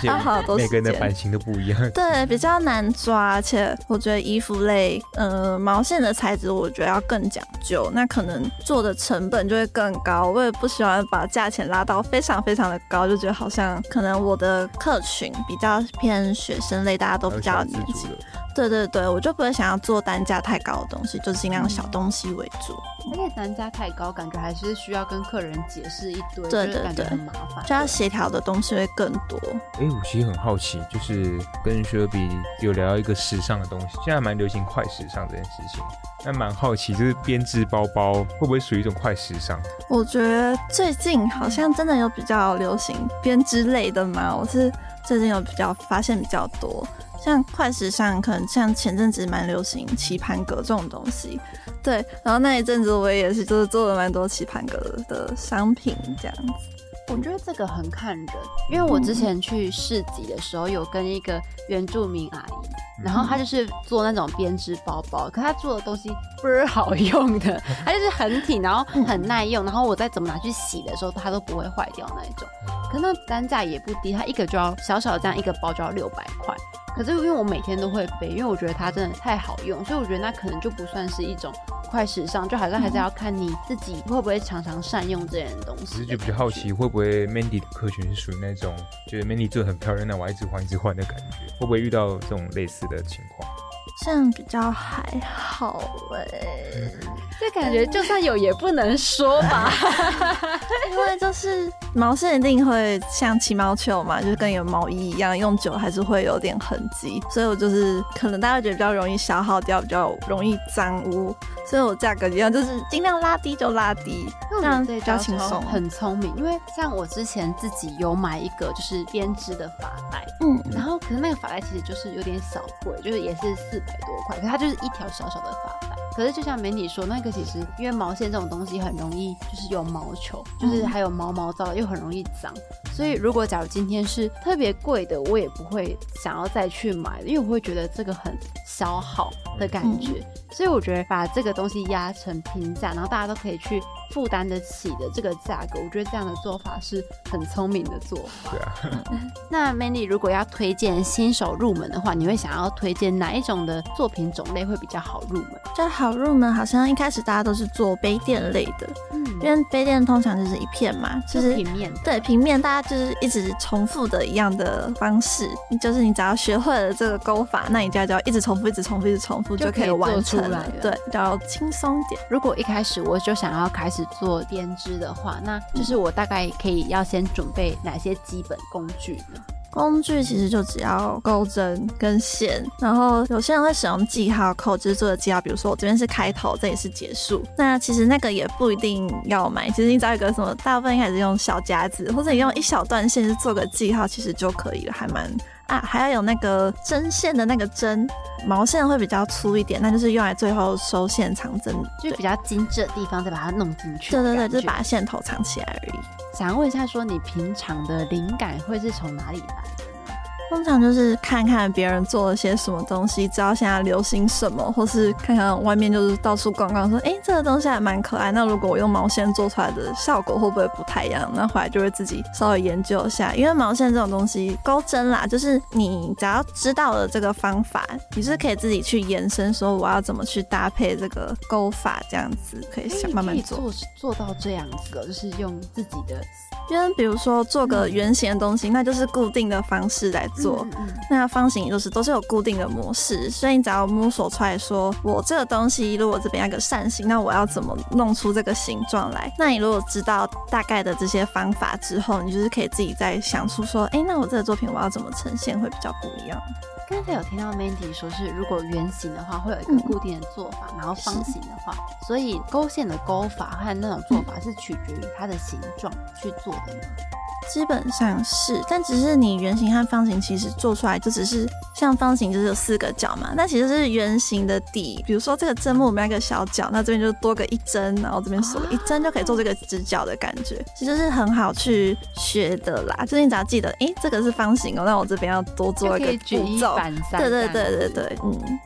Speaker 3: 要 <laughs> 好多每个人的版型都不一样，
Speaker 4: 对，比较难抓，而且我觉得衣服类，呃，毛线的材质我觉得要更讲究，那可能做的成本就会更高。我也不喜欢把价钱拉到非常非常的高，就觉得好像可能我的客群比较偏学生类，大家都比较年轻。对对对，我就不会想要做单价太高的东西，就尽量小东西为主。
Speaker 1: 而且单价太高，感觉还是需要跟客人解释一堆，
Speaker 4: 对对
Speaker 1: 就感觉
Speaker 4: 对
Speaker 1: 很麻烦。
Speaker 4: 就要协调的东西会更多。
Speaker 3: 哎，我其实很好奇，就是跟雪比有聊到一个时尚的东西，现在蛮流行快时尚这件事情。那蛮好奇，就是编织包包会不会属于一种快时尚？
Speaker 4: 我觉得最近好像真的有比较流行编织类的嘛，我是最近有比较发现比较多。像快时尚，可能像前阵子蛮流行棋盘格这种东西，对。然后那一阵子我也是，就是做了蛮多棋盘格的商品这样子。
Speaker 1: 我觉得这个很看人，因为我之前去市集的时候，有跟一个原住民阿姨，然后她就是做那种编织包包，可她做的东西 <laughs> 不是好用的，<laughs> 它就是很挺，然后很耐用，然后我再怎么拿去洗的时候，它都不会坏掉那一种。可那单价也不低，它一个就要小小的这样一个包就要六百块。可是因为我每天都会背，因为我觉得它真的太好用，所以我觉得那可能就不算是一种快时尚，就好像还是要看你自己会不会常常善用这件东西。
Speaker 3: 只是就比较好奇，会不会 Mandy 的客群是属于那种觉得 Mandy 做的很漂亮，那我一直换一直换的感觉？会不会遇到这种类似的情况？
Speaker 4: 这样比较还好哎、
Speaker 1: 这感觉就算有也不能说吧。<laughs>
Speaker 4: 因为就是毛线一定会像起毛球嘛，就是跟有毛衣一样，用久还是会有点痕迹，所以我就是可能大家会觉得比较容易消耗掉，比较容易脏污，所以我价格一样就是尽量拉低就拉低，这样比较轻松。
Speaker 1: 很聪明。因为像我之前自己有买一个就是编织的发带，
Speaker 4: 嗯，
Speaker 1: 然后可是那个发带其实就是有点小贵，就是也是四百多块，可它就是一条小小的发带。可是就像美女说，那个其实因为毛线这种东西很容易就是有毛球，就是还有毛毛躁，又很容易脏。所以如果假如今天是特别贵的，我也不会想要再去买，因为我会觉得这个很消耗的感觉。所以我觉得把这个东西压成平价，然后大家都可以去负担得起的这个价格，我觉得这样的做法是很聪明的做法。
Speaker 3: 对啊，<laughs>
Speaker 1: 那 Mandy 如果要推荐新手入门的话，你会想要推荐哪一种的作品种类会比较好入门？
Speaker 4: 就好入门，好像一开始大家都是做杯垫类的，
Speaker 1: 嗯，
Speaker 4: 因为杯垫通常就是一片嘛，就
Speaker 1: 就是平面。
Speaker 4: 对平面，大家就是一直重复的一样的方式，就是你只要学会了这个钩法，那你就要一直重复，一直重复，一直重复
Speaker 1: 就可以
Speaker 4: 完
Speaker 1: 做
Speaker 4: 成
Speaker 1: 出来了
Speaker 4: 对，比较轻松点。
Speaker 1: 如果一开始我就想要开始做编织的话，那就是我大概可以要先准备哪些基本工具呢？
Speaker 4: 工具其实就只要钩针跟线，然后有些人会使用记号扣，就是做的记号，比如说我这边是开头，这里是结束。那其实那个也不一定要买，其实你找一个什么，大部分应该是用小夹子，或者你用一小段线是做个记号，其实就可以了，还蛮。啊，还要有那个针线的那个针，毛线会比较粗一点，那就是用来最后收线藏针。
Speaker 1: 就比较精致的地方再把它弄进去。
Speaker 4: 对对对，就是把线头藏起来而已。
Speaker 1: 想问一下，说你平常的灵感会是从哪里来？
Speaker 4: 通常就是看看别人做了些什么东西，知道现在流行什么，或是看看外面就是到处逛逛，说，哎、这个东西还蛮可爱。那如果我用毛线做出来的效果会不会不太一样？那回来就会自己稍微研究一下，因为毛线这种东西，钩针啦，就是你只要知道了这个方法，你是可以自己去延伸，说我要怎么去搭配这个钩法，这样子可以想慢慢做。
Speaker 1: 做做到这样子，就是用自己的
Speaker 4: 因为比如说做个圆形的东西，那就是固定的方式来做。那方形也就是都是有固定的模式，所以你只要摸索出来说，我这个东西如果这边要个扇形，那我要怎么弄出这个形状来？那你如果知道大概的这些方法之后，你就是可以自己再想出说，哎、那我这个作品我要怎么呈现会比较不一样？
Speaker 1: 刚才有听到 Mandy 说是，如果圆形的话会有一
Speaker 4: 嗯
Speaker 1: 个固定的做法，然后方形的话，所以勾线的勾法和那种做法是取决于它的形状去做的吗？
Speaker 4: 基本上是，但只是你圆形和方形其实做出来就只是像方形就是有四个角嘛，那其实是圆形的底。比如说这个针目我们要一个小角，那这边就多个一针，然后这边锁一针就可以做这个直角的感觉，其实是很好去学的啦。就是你只要记得，诶，这个是方形哦，那我这边要多做一个步骤。
Speaker 1: 反三。
Speaker 4: 对对对对。对，嗯。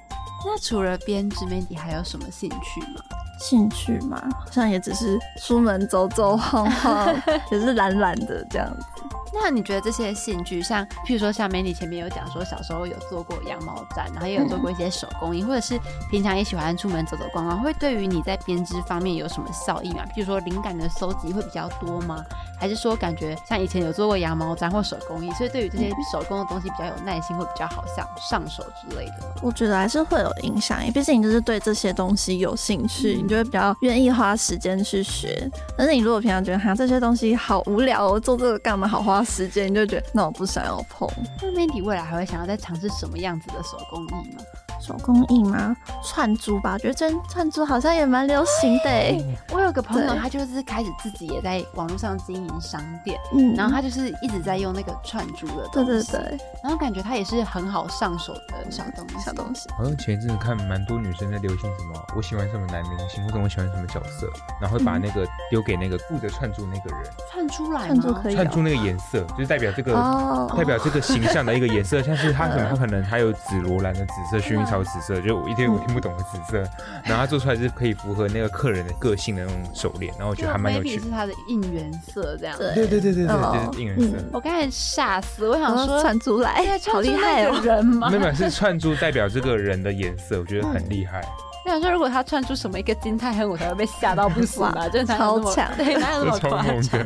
Speaker 1: 那除了编织，Mandy 还有什么兴趣吗？
Speaker 4: 兴趣嘛，好像也只是出门走走晃晃，<laughs> 也是懒懒的这样子。
Speaker 1: 那你觉得这些兴趣，像譬如说像 Mandy 前面有讲说小时候有做过羊毛毡，然后也有做过一些手工艺，或者是平常也喜欢出门走走逛逛，会对于你在编织方面有什么效益吗？譬如说灵感的搜集会比较多吗？还是说感觉像以前有做过羊毛毡或手工艺，所以对于这些手工的东西比较有耐心，会比较好像上手之类的？
Speaker 4: 我觉得还是会有影响，毕竟你就是对这些东西有兴趣，你就会比较愿意花时间去学。但是你如果平常觉得哈这些东西好无聊，哦做这个干嘛好花时间，你就觉得那我不想要碰。
Speaker 1: 那 Mandy 未来还会想要再尝试什么样子的手工艺吗？
Speaker 4: 手工艺吗？串珠吧，我觉得真串珠好像也蛮流行的诶。
Speaker 1: 我有个朋友，他就是开始自己也在网络上经营商店，
Speaker 4: 嗯，
Speaker 1: 然后他就是一直在用那个串珠的
Speaker 4: 对
Speaker 1: 东西，
Speaker 4: 对对，
Speaker 1: 然后感觉他也是很好上手的小东西。
Speaker 4: 小东西。
Speaker 3: 好像前一阵子看蛮多女生在流行什么，我喜欢什么男明星，或者我喜欢什么角色，然后会把那个丢给那个负责串珠那个人，
Speaker 1: 串出来吗？
Speaker 4: 串珠可以
Speaker 3: 串出那个颜色，就是代表这个
Speaker 4: 哦，
Speaker 3: 代表这个形象的一个颜色，<laughs> 像是它什么，它可能还有紫罗兰的紫色、薰衣草紫色，就我一点我听不懂的紫色，然后它做出来是可以符合那个客人的个性的那种手链，然后我觉得还蛮有趣
Speaker 1: 是。它的应援色这样。
Speaker 4: 对
Speaker 3: 对对对对对，
Speaker 4: 哦
Speaker 3: 就是应援色。
Speaker 1: 我刚才吓死，我想说
Speaker 4: 串珠来
Speaker 1: 对，
Speaker 4: 好厉害哦
Speaker 1: 那个！人吗？<laughs>
Speaker 3: 没有，是串珠代表这个人的颜色，我觉得很厉害。
Speaker 1: 我想说，如果他串出什么一个金泰亨，我才会被吓到不行吧？<laughs> 就哪有那么
Speaker 4: 超强
Speaker 1: 对，哪有那么
Speaker 3: 超
Speaker 1: 夸张？<laughs>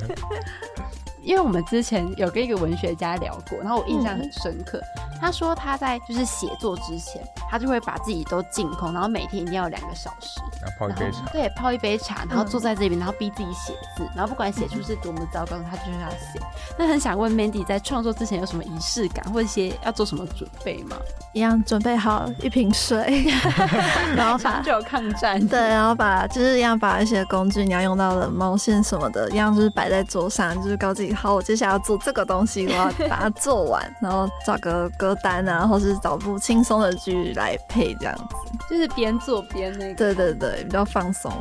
Speaker 3: 的，
Speaker 1: 因为我们之前有跟一个文学家聊过，然后我印象很深刻。
Speaker 3: 嗯
Speaker 1: 他说他在就是写作之前，他就会把自己都净空，然后每天一定要两个小时，
Speaker 3: 然后泡一杯茶。
Speaker 1: 对，泡一杯茶，然后坐在这边，然后逼自己写字，然后不管写出是多么糟糕，他就是要写。那很想问 Mandy 在创作之前有什么仪式感，或者一些要做什么准备吗？
Speaker 4: 一样准备好一瓶水，<laughs> 然后把
Speaker 1: 长久抗战，
Speaker 4: 对，然后把就是一样把一些工具你要用到的毛线什么的，一样就是摆在桌上，就是告自己，好，我接下来要做这个东西，我要把它做完，<laughs> 然后找个歌单啊，或是找部轻松的剧来配这样子。
Speaker 1: 就是边做边那个。
Speaker 4: 对对对，比较放松。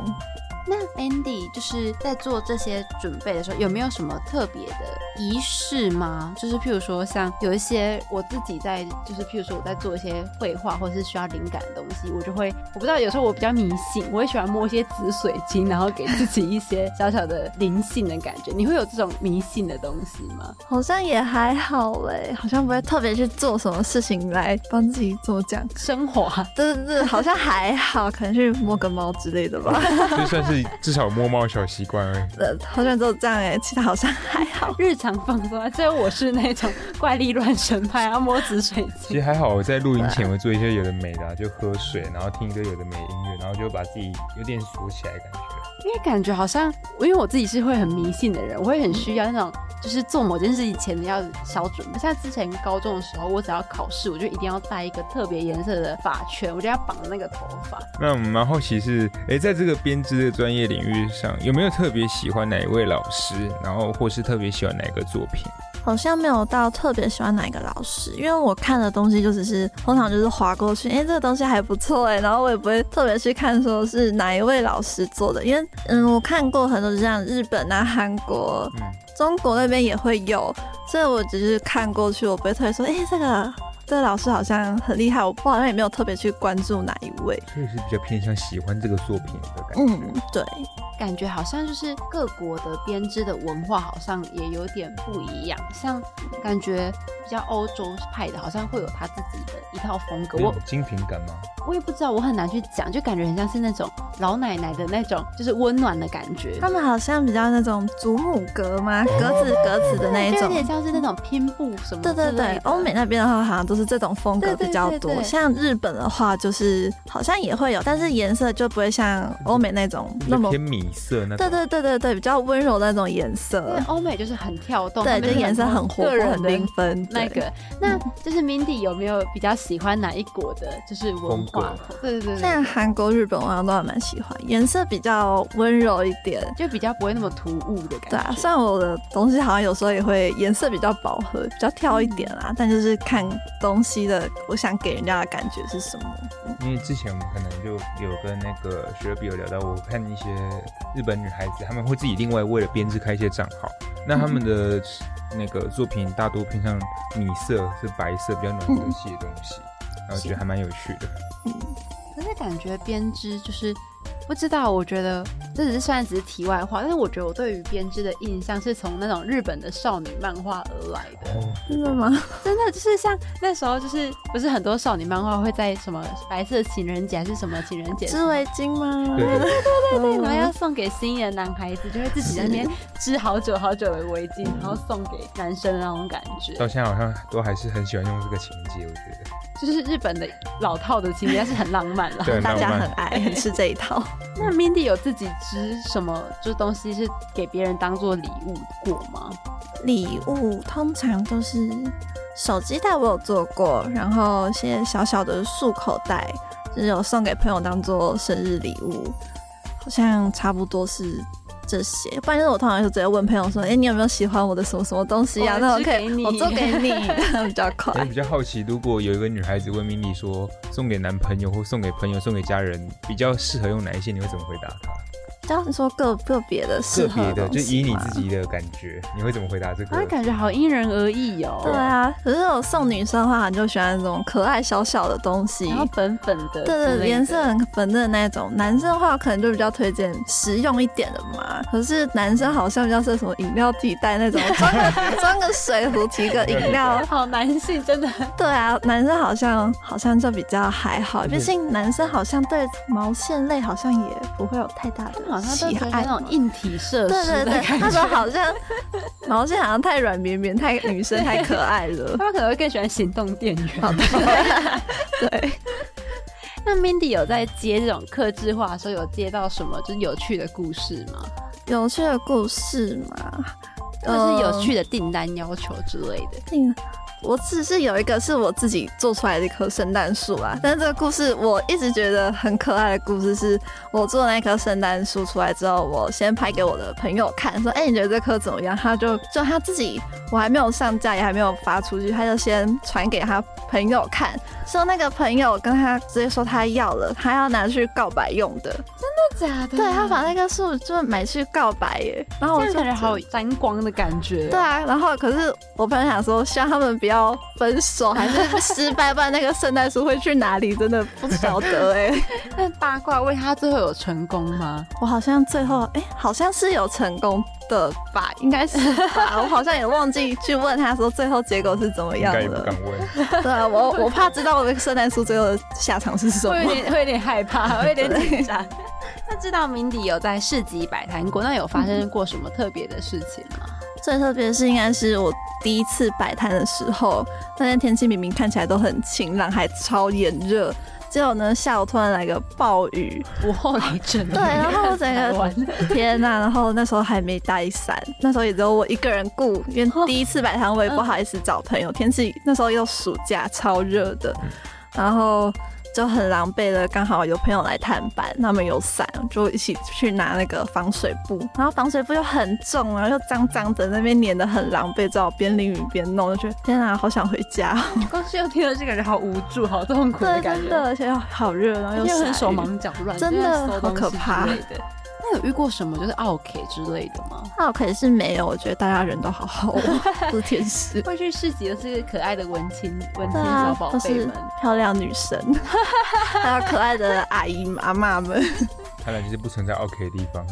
Speaker 1: 那 Andy 就是在做这些准备的时候，有没有什么特别的仪式吗？就是譬如说，像有一些我自己在，就是譬如说我在做一些绘画或者是需要灵感的东西，我就会，我不知道，有时候我比较迷信，我会喜欢摸一些紫水晶，然后给自己一些小小的灵性的感觉。你会有这种迷信的东西吗？
Speaker 4: 好像也还好嘞，好像不会特别去做什么事情来帮自己做这样。
Speaker 1: 升华，
Speaker 4: 对对对，好像还好，可能去摸个猫之类的吧。<laughs>
Speaker 3: 就算是至少摸猫小习惯而已。
Speaker 4: 呃，好像只有这样哎，其他好像还好。
Speaker 1: 日常放松啊。只有我是那种怪力乱神派，要摸紫水晶。
Speaker 3: 其实还好，我在录音前我做一些有的没的啊、就喝水，然后听一个有的没的音乐，然后就把自己有点锁起来的感觉。
Speaker 1: 因为感觉好像，因为我自己是会很迷信的人，我会很需要那种，就是做某件事以前要小准备。像之前高中的时候，我只要考试，我就一定要戴一个特别颜色的发圈，我就要绑那个头发。
Speaker 3: 那我们蛮好奇是，哎，在这个编织的专业领域上，有没有特别喜欢哪一位老师，然后或是特别喜欢哪一个作品？
Speaker 4: 好像没有到特别喜欢哪一个老师，因为我看的东西就只是通常就是划过去，哎、这个东西还不错哎，然后我也不会特别去看说是哪一位老师做的，因为嗯，我看过很多就像日本啊、韩国、
Speaker 3: 嗯，
Speaker 4: 中国那边也会有，所以我只是看过去，我不会特别说，哎、这个这个老师好像很厉害，我好像也没有特别去关注哪一位。
Speaker 3: 所以是比较偏向喜欢这个作品的感觉。
Speaker 4: 嗯，对，
Speaker 1: 感觉好像就是各国的编织的文化好像也有点不一样，像感觉比较欧洲派的，好像会有他自己的一套风格。我
Speaker 3: 有精品感吗？
Speaker 1: 我也不知道，我很难去讲，就感觉很像是那种老奶奶的那种，就是温暖的感觉。
Speaker 4: 他们好像比较那种祖母格吗？格子格子的那一种。
Speaker 1: 就有点像是那种拼布什么
Speaker 4: 对对对，欧美那边的话好像都是这种风格比较多，像日本的话就是好像也会有，但是颜色就不会像欧美那种那么。
Speaker 3: 偏米色那种。
Speaker 4: 对对对对对，比较温柔的那种颜
Speaker 1: 因
Speaker 4: 色
Speaker 1: 为，欧美就是很跳动，
Speaker 4: 对，就颜色很活泼、很缤纷。
Speaker 1: 那个，那就是 Mindy 有没有比较喜欢哪一国的，就是文化？对对对对，
Speaker 4: 像韩国、日本，我好像都还蛮喜欢，颜色比较温柔一点。
Speaker 1: 就比较不会那么突兀的感觉。
Speaker 4: 对啊，虽然我的东西好像有时候也会颜色比较饱和，比较挑一点啦，但就是看东西的，我想给人家的感觉是什么。
Speaker 3: 因为之前我们可能就有跟那个学乐比有聊到，我看一些日本女孩子，她们会自己另外为了编织开一些账号，那她们的那个作品大多偏向米色，是白色比较暖色系的东西，然后觉得还蛮有趣的。
Speaker 1: 可是感觉编织就是不知道，我觉得这只是虽然只是题外话，但是我觉得我对于编织的印象是从那种日本的少女漫画而来的。
Speaker 4: 真的吗？
Speaker 1: 真的就是像那时候，就是不是很多少女漫画会在什么白色情人节还是什么情人节
Speaker 4: 织围巾吗？
Speaker 3: 对对对，
Speaker 1: 对对，然后要送给心仪的男孩子，就会自己在那边织好久好久的围巾，然后送给男生的那种感觉。
Speaker 3: 到现在好像都还是很喜欢用这个情节，我觉得。
Speaker 1: 就是日本的老套的情节，但是很浪漫了。
Speaker 3: 对，
Speaker 4: 大家很爱，很吃这一套。<laughs>
Speaker 1: 那 Mindy 有自己织什么就东西是给别人当做礼物过吗？
Speaker 4: 礼物通常都是手机袋，我有做过，然后一些小小的束口袋，就是有送给朋友当做生日礼物，好像差不多是这些。不然就是我通常就直接问朋友说：“哎、你有没有喜欢我的什么什么东西啊？那我可以我做给你，<laughs> 比较快我。
Speaker 3: 比较好奇，如果有一个女孩子问 Mindy 说送给男朋友或送给朋友、送给家人，比较适合用哪一些？你会怎么回答她？
Speaker 4: 这样说个个别的适合
Speaker 3: 个别的，就以你自己的感觉，你会怎么回答这
Speaker 1: 啊，
Speaker 3: 个？
Speaker 1: 感觉好因人而异哦。
Speaker 4: 对啊，可是我送女生的话，你就喜欢那种可爱小小的东西，
Speaker 1: 然后粉粉的
Speaker 4: 对
Speaker 1: 的，
Speaker 4: 对，颜色很粉嫩的那种。男生的话，可能就比较推荐实用一点的嘛。可是男生好像比较是什么饮料替代那种，装个 <laughs> 装个水壶，提个饮料。
Speaker 1: 好男性，真的
Speaker 4: 对啊，男生好像好像就比较还好，毕竟男生好像对毛线类好像也不会有太大的
Speaker 1: 好像都
Speaker 4: 喜爱嘛
Speaker 1: 觉得那种硬体设
Speaker 4: 对对对，
Speaker 1: 施的感
Speaker 4: 他说。好像 <laughs> 毛线好像太软绵绵，太女生太可爱了。<laughs>
Speaker 1: 他们可能会更喜欢行动电源。
Speaker 4: 好的，<laughs> 对。
Speaker 1: 那 Mindy 有在接这种克制化的时候，有接到什么就是有趣的故事吗？
Speaker 4: 有趣的故事嘛，
Speaker 1: 或是有趣的订单要求之类的？
Speaker 4: 定。我只是有一个是我自己做出来的一棵圣诞树啊，但是这个故事我一直觉得很可爱的故事，是我做那棵圣诞树出来之后，我先拍给我的朋友看，说：“哎、你觉得这棵怎么样？”他就就他自己，我还没有上架，也还没有发出去，他就先传给他朋友看，说那个朋友跟他直接说他要了，他要拿去告白用的。
Speaker 1: 真的假的
Speaker 4: 对他把那棵树就买去告白耶，然后我
Speaker 1: 感觉好有沾光的感觉。
Speaker 4: 对，啊，然后可是我朋友想说，希望他们不要分手，<laughs> 还是失败，不然那个圣诞树会去哪里？真的不晓得哎、<laughs>
Speaker 1: 但八卦问他最后有成功吗？
Speaker 4: 我好像最后哎、好像是有成功的吧，应该是吧。我好像也忘记去问他说最后结果是怎么样
Speaker 3: 应该不敢
Speaker 4: 的。
Speaker 3: 问。
Speaker 4: 对啊，我我怕知道我的圣诞树最后的下场是什么。
Speaker 1: 会有点会有点害怕，会有点紧张。那知道 Mindy 有在市集摆摊过，那有发生过什么特别的事情吗？
Speaker 4: 最特别的是，应该是我第一次摆摊的时候，那天天气明明看起来都很晴朗，还超炎热，结果呢下午突然来个暴雨，
Speaker 1: 午后雷阵雨，
Speaker 4: 对，然后我整个天呐、然后那时候还没带伞，那时候也只有我一个人顾，因为第一次摆摊，我也不好意思找朋友。天气那时候又暑假，超热的，然后就很狼狈的，刚好有朋友来探班，他们有伞，就一起去拿那个防水布，然后防水布又很重，然后又脏脏的，那边粘的很狼狈，只好边淋雨边弄，就觉得天啊，好想回家，
Speaker 1: 光是又听到这个人好无助、好痛苦。的
Speaker 4: 对，
Speaker 1: 感觉，
Speaker 4: 真的，而且又好热，然后又
Speaker 1: 又很手忙脚乱，
Speaker 4: 真的好可怕。
Speaker 1: 之类的。那有遇过什么就是 OK 之类的吗？
Speaker 4: 那我可是没有，我觉得大家人都好好哦，<laughs> 都是天使。
Speaker 1: 会去市集的是可爱的文青文青小宝贝们，
Speaker 4: 漂亮女神，<laughs> 还有可爱的阿姨妈妈们。
Speaker 3: 看来就是不存在 OK 的地方。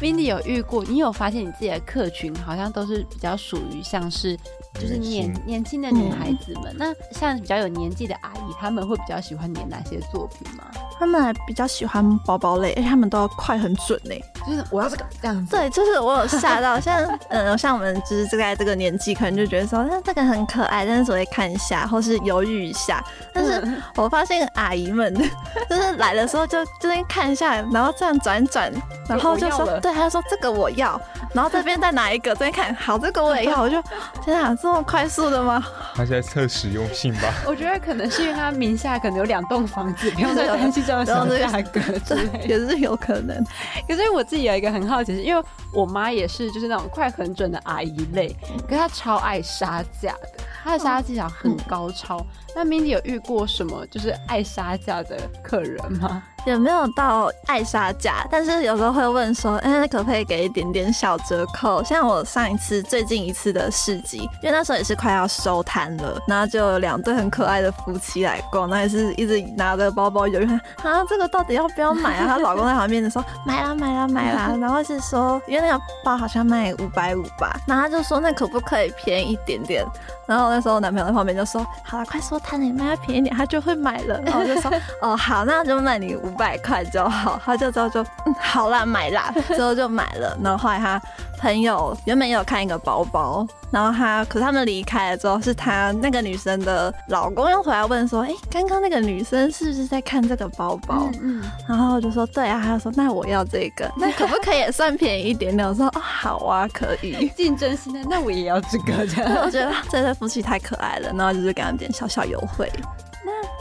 Speaker 1: Vindy 有遇过，你有发现你自己的客群好像都是比较属于像是就是年年轻的女孩子们。那像比较有年纪的阿姨，她们会比较喜欢粘哪些作品吗？
Speaker 4: 他们还比较喜欢包包类，而且他们都要快很准呢。
Speaker 1: 就是我要这个这样子。
Speaker 4: 对，就是我有吓到，像嗯，像我们就是在这个年纪，可能就觉得说，那这个很可爱，但是只会看一下，或是犹豫一下。但是我发现阿姨们 <laughs> 就是来的时候就这边看一下，然后这样转转，然后就说对，他就说这个我要，然后这边再拿一个，这边看好，这个我也要，我就天啊，这么快速的吗？<laughs>
Speaker 3: 他是在测实用性吧？
Speaker 1: 我觉得可能是因为他名下可能有两栋房子，不用再担心这种小价格之类的。
Speaker 4: 也是有可能。
Speaker 1: 可是我自己有一个很好奇，是因为我妈也是就是那种快很准的阿姨类，可是她超爱杀价的，她的杀价技巧很高超。那 Mindy 有遇过什么就是爱杀价的客人吗？
Speaker 4: 也没有到爱杀价，但是有时候会问说，哎，可不可以给一点点小折扣？像我上一次最近一次的市集，因为那时候也是快要收摊了，然后就有两对很可爱的夫妻来逛，那也是一直拿着包包，有人啊，这个到底要不要买啊？她老公在旁边的说 <laughs> 买啦买啦买啦，然后是说因为那个包好像卖五百五吧，然后他就说那可不可以便宜一点点？然后那时候男朋友在旁边就说好了，快说摊你卖便宜点，他就会买了。然后就说哦好，那就卖你五百块就好。他就之后就嗯好啦买啦，<laughs> 之后就买了。然后后来他朋友原本也有看一个包包，然后他可是他们离开了之后，是他那个女生的老公又回来问说，哎，刚刚那个女生是不是在看这个包包？嗯，然后我就说对啊，他就说那我要这个，那可不可以也算便宜一点点？我说哦好啊，可以。
Speaker 1: 竞争心态，那我也要这个。
Speaker 4: 这 <laughs> 样我觉得这对夫妻太可爱了，然后就是给他们点小小优惠。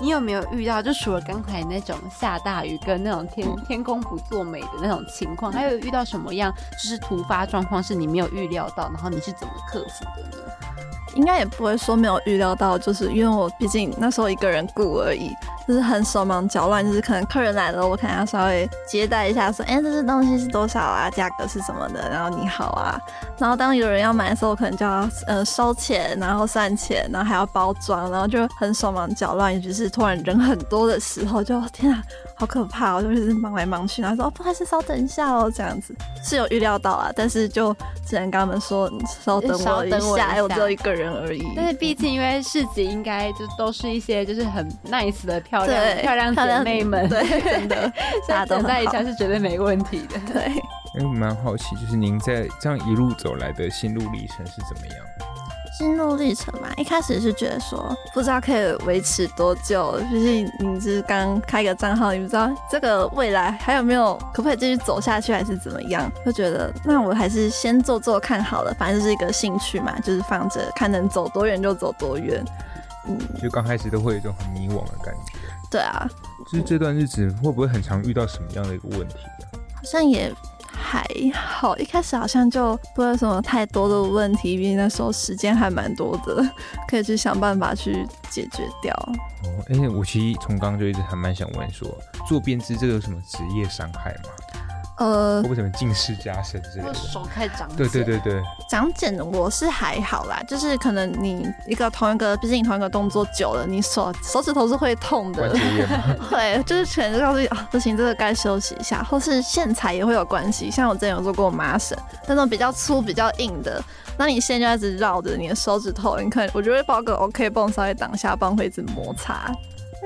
Speaker 1: 你有没有遇到，就除了刚才那种下大雨跟那种天天空不作美的那种情况，还有遇到什么样就是突发状况是你没有预料到，然后你是怎么克服的呢？
Speaker 4: 应该也不会说没有预料到，就是因为我毕竟那时候一个人顾而已，就是很手忙脚乱，就是可能客人来了，我可能要稍微接待一下，说，哎，这些东西是多少啊？价格是什么的？然后你好啊，然后当有人要买的时候，我可能就要呃收钱，然后算钱，然后还要包装，然后就很手忙脚乱，尤其是突然人很多的时候，就天啊！好可怕哦！就是忙来忙去，然后说哦，不好意思，稍等一下哦，这样子是有预料到啊，但是就只能跟他们说稍等我一下，我只有一个人而已。
Speaker 1: 但是毕竟因为市集应该就都是一些就是很 nice 的漂亮漂亮姐妹们，
Speaker 4: 对，<laughs> 真的，
Speaker 1: 大家等待一下是绝对没问题的。
Speaker 4: 对，
Speaker 3: 哎，我蛮好奇，就是您在这样一路走来的心路历程是怎么样？
Speaker 4: 心路历程嘛，一开始是觉得说不知道可以维持多久，毕竟你是刚开个账号，你不知道这个未来还有没有可不可以继续走下去，还是怎么样？就觉得那我还是先做做看好了，反正是一个兴趣嘛，就是放着看能走多远就走多远。
Speaker 3: 嗯，就刚开始都会有一种很迷惘的感觉。
Speaker 4: 对啊，
Speaker 3: 就是这段日子会不会很常遇到什么样的一个问题啊？
Speaker 4: 好像也。还好，一开始好像就不会什么太多的问题，毕竟那时候时间还蛮多的，可以去想办法去解决掉。
Speaker 3: 哦，哎，我其实从刚刚就一直还蛮想问说，做编织这个有什么职业伤害吗？呃，为什么近视加深之类的？
Speaker 1: 手开长茧。
Speaker 3: 对对对对，
Speaker 4: 长茧我是还好啦，就是可能你一个同一个，毕竟同一个动作久了，你手手指头是会痛的。<laughs> 对，就是全告诉你啊，不行，这个该休息一下，或是线材也会有关系。像我之前有做过麻绳，那种比较粗、比较硬的，那你线就一直绕着你的手指头，你可能我觉得包个 OK 绷稍微挡下，不然会一直摩擦。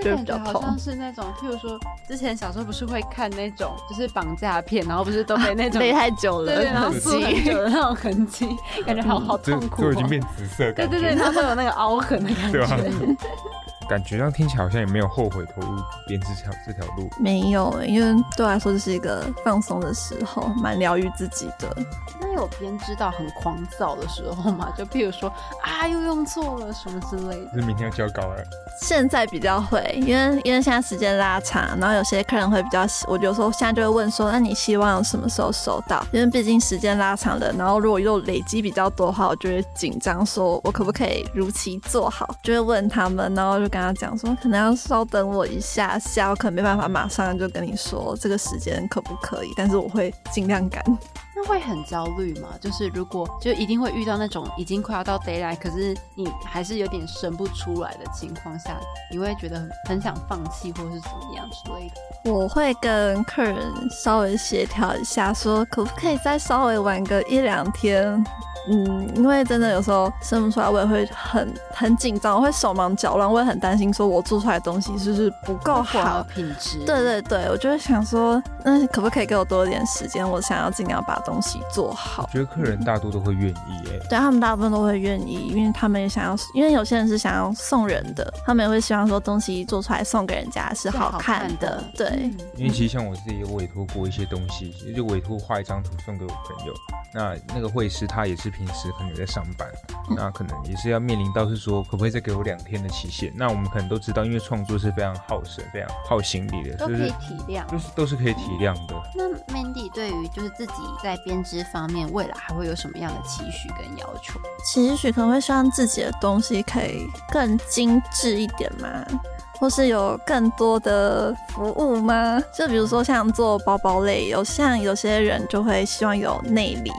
Speaker 1: 就比较好像是那种，譬如说，之前小时候不是会看那种，就是绑架片，然后不是都被那种
Speaker 4: 勒太久了，
Speaker 1: 对，然后撕很久的那种痕迹，感觉好好痛苦，
Speaker 3: 都已经变紫色，
Speaker 1: 对对对，它会有那个凹痕的感觉。
Speaker 3: 感觉上听起来好像也没有后悔投入编织这条这条路，
Speaker 4: 没有，因为对我来说这是一个放松的时候，蛮疗愈自己的。
Speaker 1: 那有编织到很狂躁的时候吗？<laughs> 就譬如说啊，又用错了什么之类的。
Speaker 3: 是明天要交稿了。
Speaker 4: 现在比较会，因为因为现在时间拉长，然后有些客人会比较，我有时候现在就会问说，那你希望什么时候收到？因为毕竟时间拉长了，然后如果又累积比较多的话，我就会紧张，说我可不可以如期做好？就会问他们，然后就跟他讲说，可能要稍等我一下下，我可能没办法马上就跟你说这个时间可不可以，但是我会尽量赶。
Speaker 1: 那会很焦虑吗？就是如果就一定会遇到那种已经快要到 d a y l i g h t 可是你还是有点生不出来的情况下，你会觉得很很想放弃或是怎么样之类的？
Speaker 4: 我会跟客人稍微协调一下，说可不可以再稍微玩个一两天。嗯，因为真的有时候生不出来，我也会很很紧张，我会手忙脚乱，我也很担心，说我做出来的东西是不是不够好
Speaker 1: 品质？
Speaker 4: 对对对，我就会想说，那可不可以给我多一点时间？我想要尽量把东西做好。
Speaker 3: 我觉得客人大多都会愿意，哎，
Speaker 4: 对他们大部分都会愿意，因为他们也想要，因为有些人是想要送人的，他们也会希望说东西做出来送给人家是好看的，对。
Speaker 3: 因为其实像我自己有委托过一些东西，就委托画一张图送给我朋友，那那个绘师他也是。平时可能在上班，那可能也是要面临到是说，可不可以再给我两天的期限？那我们可能都知道，因为创作是非常耗神、非常耗心力的，
Speaker 1: 都可以体谅，
Speaker 3: 就是都是可以体谅的。
Speaker 1: 那 Mandy 对于就是自己在在编织方面，未来还会有什么样的期许跟要求？
Speaker 4: 期许可能会希望自己的东西可以更精致一点嘛。或是有更多的服务吗？就比如说像做包包类，有像有些人就会希望有内里。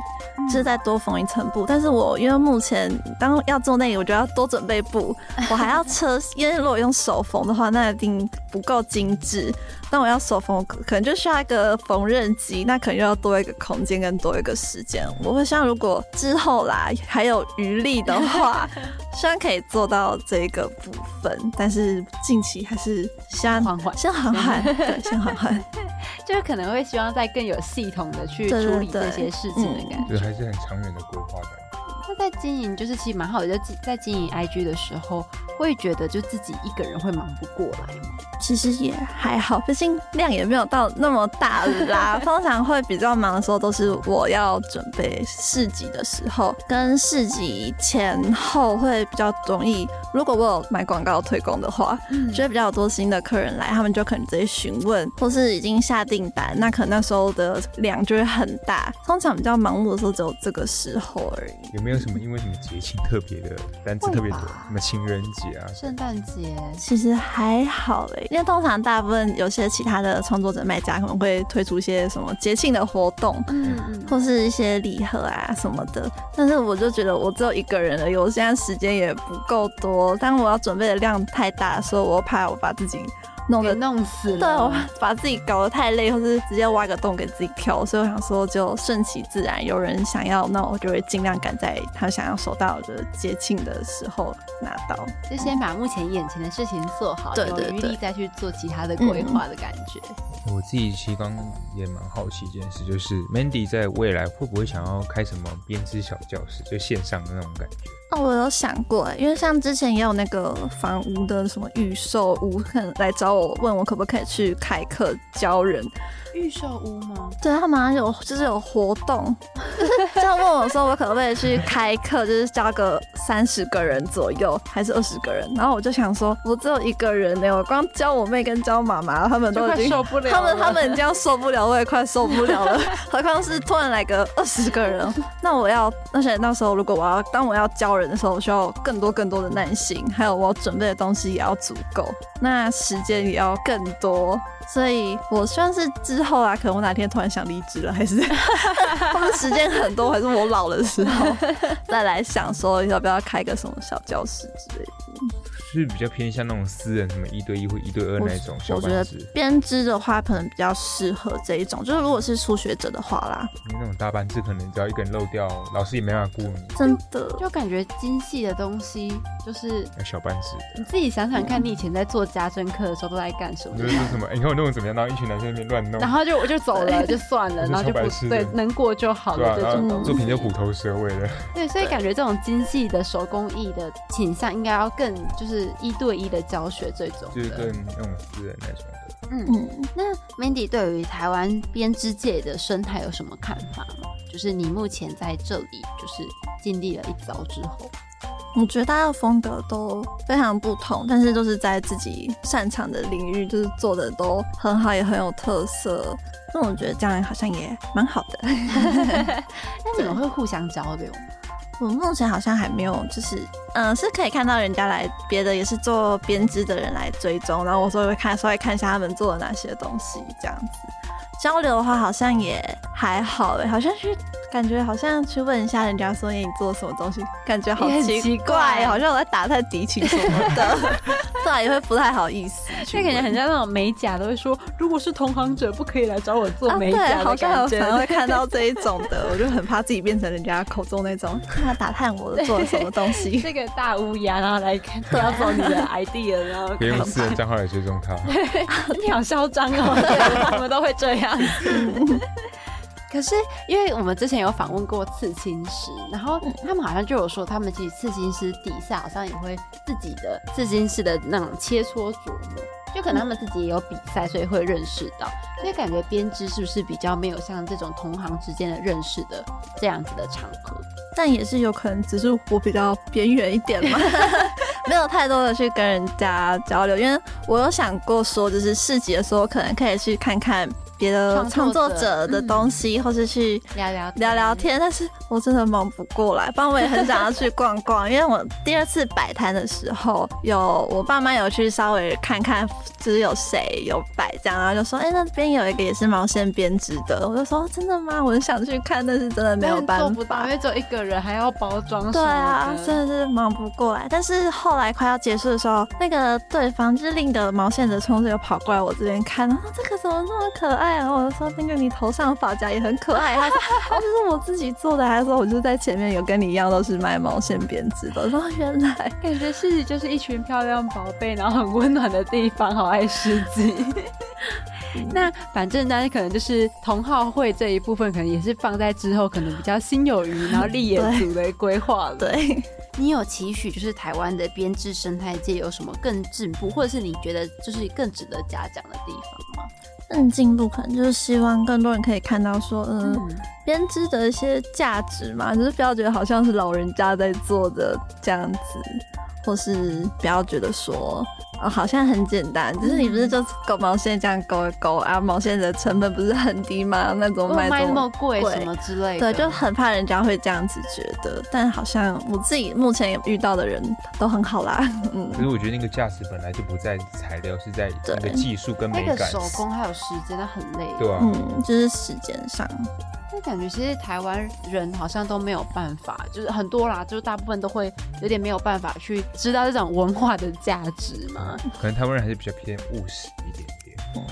Speaker 4: 就是再多缝一层布，但是我因为目前当要做内里，我就要多准备布，我还要车，因为如果用手缝的话，那一定不够精致。那我要手缝，可能就需要一个缝纫机，那可能又要多一个空间跟多一个时间。我会希望如果之后啦还有余力的话，希望可以做到这个部分，但是近期还是先
Speaker 1: 缓缓，
Speaker 4: 先缓缓，<laughs> 对，先缓缓，<laughs>
Speaker 1: 就是可能会希望再更有系统的去处理这些事情的感觉，
Speaker 3: 还是很长远的规划感。
Speaker 1: 那在经营就是其实蛮好的，就在经营 IG 的时候，会觉得就自己一个人会忙不过来吗？
Speaker 4: 其实也还好，毕竟量也没有到那么大啦。<laughs> 通常会比较忙的时候，都是我要准备市集的时候，跟市集前后会比较容易。如果我有买广告推广的话，就会比较多新的客人来，他们就可能直接询问，或是已经下订单，那可能那时候的量就会很大。通常比较忙碌的时候，只有这个时候而已。
Speaker 3: 有没有什么因为什么节庆特别的单子特别多？什么情人节啊、
Speaker 1: 圣诞节？
Speaker 4: 其实还好哎。因为通常大部分有些其他的创作者卖家可能会推出一些什么节庆的活动，嗯嗯，或是一些礼盒啊什么的。但是我就觉得我只有一个人了，我现在时间也不够多，但我要准备的量太大，所以我怕我把自己。
Speaker 1: 弄得弄死，
Speaker 4: 对我 <laughs> 把自己搞得太累，或是直接挖个洞给自己跳，所以我想说就顺其自然，有人想要，那我就会尽量赶在他想要收到的节庆的时候拿到，
Speaker 1: 就先把目前眼前的事情做好，有余力再去做其他的规划的感觉。
Speaker 3: 我自己其实刚也蛮好奇一件事，就是 Mandy 在未来会不会想要开什么编织小教室，就线上的那种感觉。
Speaker 4: 我有想过，因为像之前也有那个房屋的什么预售屋，可能来找我问我可不可以去开课教人。
Speaker 1: 预售屋吗？
Speaker 4: 对他马上有就是有活动，<laughs> 这样问我说我可不可以去开课，就是教个三十个人左右，还是二十个人？然后我就想说，我只有一个人呢，我光教我妹跟教妈妈，他们都已经
Speaker 1: 受不了，
Speaker 4: 他们他们这样受不了，我也快受不了了，何况是突然来个二十个人？那我要，而且那时候如果我要当我要教人的时候，我需要更多更多的耐心，还有我准备的东西也要足够，那时间也要更多。所以，我算是之后啊，可能我哪天突然想离职了，还是 <laughs> 或者时间很多，还是我老的时候再来想说要不要开个什么小教室之类的。
Speaker 3: 是比较偏向那种私人，什么一对一或一对二那种小班制。
Speaker 4: 编织的话，可能比较适合这一种。就是如果是初学者的话啦，
Speaker 3: 你那种大班制，可能只要一个人漏掉，老师也没办法顾你。
Speaker 4: 真的，
Speaker 1: 就感觉精细的东西就是
Speaker 3: 小班制。
Speaker 1: 你自己想想看，你以前在做家政课的时候都在干什么？
Speaker 3: 就是什么？你看我弄的怎么样？然后一群男生那边乱弄，
Speaker 1: 然后就我就走了，就算了，<laughs> 然后就不对，能过就好了。这种
Speaker 3: 作品就虎头蛇尾的。
Speaker 1: 对，所以感觉这种精细的手工艺的倾向，应该要更就是一对一的。教学这种，
Speaker 3: 就是更那种私人那种的。
Speaker 1: 嗯嗯，那 Mandy 对于台湾编织界的生态有什么看法吗？就是你目前在这里，就是经历了一遭之后，
Speaker 4: 我觉得大家的风格都非常不同，但是都是在自己擅长的领域，就是做的都很好，也很有特色。那我觉得这样好像也蛮好的。<laughs> <laughs>
Speaker 1: 那你们会互相交流吗？
Speaker 4: 我目前好像还没有，就是嗯，是可以看到人家来别的也是做编织的人来追踪，然后我稍微看稍微看一下他们做了哪些东西，这样子。交流的话好像也还好哎，好像去。感觉好像去问一下人家说你做什么东西，感觉好奇怪，好像我在打探敌情什么的，对，也会不太好意思。
Speaker 1: 就感觉很像那种美甲都会说，如果是同行者，不可以来找我做美甲。
Speaker 4: 好像常常会看到这一种的，我就很怕自己变成人家口中那种他打探我做了什么东西。<laughs>
Speaker 1: 这个大乌鸦，然后来看，要走你的 <laughs> idea，然后
Speaker 3: 可以用私人账号来追踪他。<laughs>
Speaker 1: 你好嚣张哦，我们都会这样。可是，因为我们之前有访问过刺青师，然后他们好像就有说，他们其实刺青师底下好像也会自己的刺青师的那种切磋琢磨，就可能他们自己也有比赛，所以会认识到。所以感觉编织是不是比较没有像这种同行之间的认识的这样子的场合？
Speaker 4: 但也是有可能，只是我比较边缘一点嘛，没有太多的去跟人家交流。因为我有想过说，就是市集的时候，可能可以去看看。别的创作者的东西，或是去
Speaker 1: 聊聊
Speaker 4: 聊聊天，但是我真的忙不过来，不然我也很想要去逛逛。<laughs> 因为我第二次摆摊的时候，有我爸妈有去稍微看看，就是有谁有摆这样，然后就说：“哎、那边有一个也是毛线编织的。”我就说：“真的吗？我很想去看，但是真的没有办
Speaker 1: 做不到，
Speaker 4: 法
Speaker 1: 因。”为只有一个人，还要包装。
Speaker 4: 对啊，真的是忙不过来。但是后来快要结束的时候，那个对方就是另一个毛线的冲子又跑过来我这边看，然后这个怎么那么可爱啊？我就说那个你头上的发夹也很可爱。他说 <laughs> 哦，这是我自己做的。他说我就在前面有跟你一样都是卖毛线编织的。我说 <laughs> 原来
Speaker 1: 感觉市集就是一群漂亮宝贝，然后很温暖的地方，好爱狮子。<laughs> 那反正呢，可能就是同好会这一部分，可能也是放在之后，可能比较心有余，然后立野组的规划了。
Speaker 4: 对。
Speaker 1: 你有期许，就是台湾的编织生态界有什么更进步，或者是你觉得就是更值得嘉奖的地方吗？
Speaker 4: 更进步可能就是希望更多人可以看到说，嗯，
Speaker 1: 嗯，
Speaker 4: 编织的一些价值嘛，就是不要觉得好像是老人家在做的这样子，或是不要觉得说。哦，好像很简单，只是你不是就勾毛线这样勾一勾啊？毛线的成本不是很低吗？那种卖
Speaker 1: 卖那
Speaker 4: 这么
Speaker 1: 么贵
Speaker 4: 贵
Speaker 1: 什么之类的，
Speaker 4: 对，就很怕人家会这样子觉得。但好像我自己目前遇到的人都很好啦，嗯
Speaker 3: 可，是我觉得那个价值本来就不在材料，是在那个技术跟
Speaker 1: 那个
Speaker 3: 美感。
Speaker 1: 手工还有时间，那很累。
Speaker 3: 对啊，
Speaker 4: 嗯，就是时间上，
Speaker 1: 就感觉其实台湾人好像都没有办法，就是很多啦，就是大部分都会有点没有办法去知道这种文化的价值嘛。
Speaker 3: 可能台湾人还是比较偏务实一点点。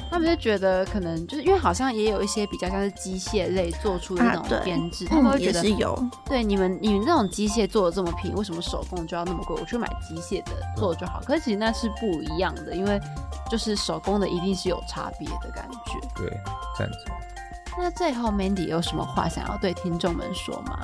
Speaker 1: 他们就觉得可能就是因为好像也有一些比较像是机械类做出的那种编制，他们会觉得
Speaker 4: 是有，
Speaker 1: 对你们你们那种机械做的这么便宜，为什么手工就要那么贵？我去买机械的做的就好。可是其实那是不一样的，因为就是手工的一定是有差别的感觉。
Speaker 3: 对，赞成。
Speaker 1: 那最后 Mandy 有什么话想要对听众们说吗？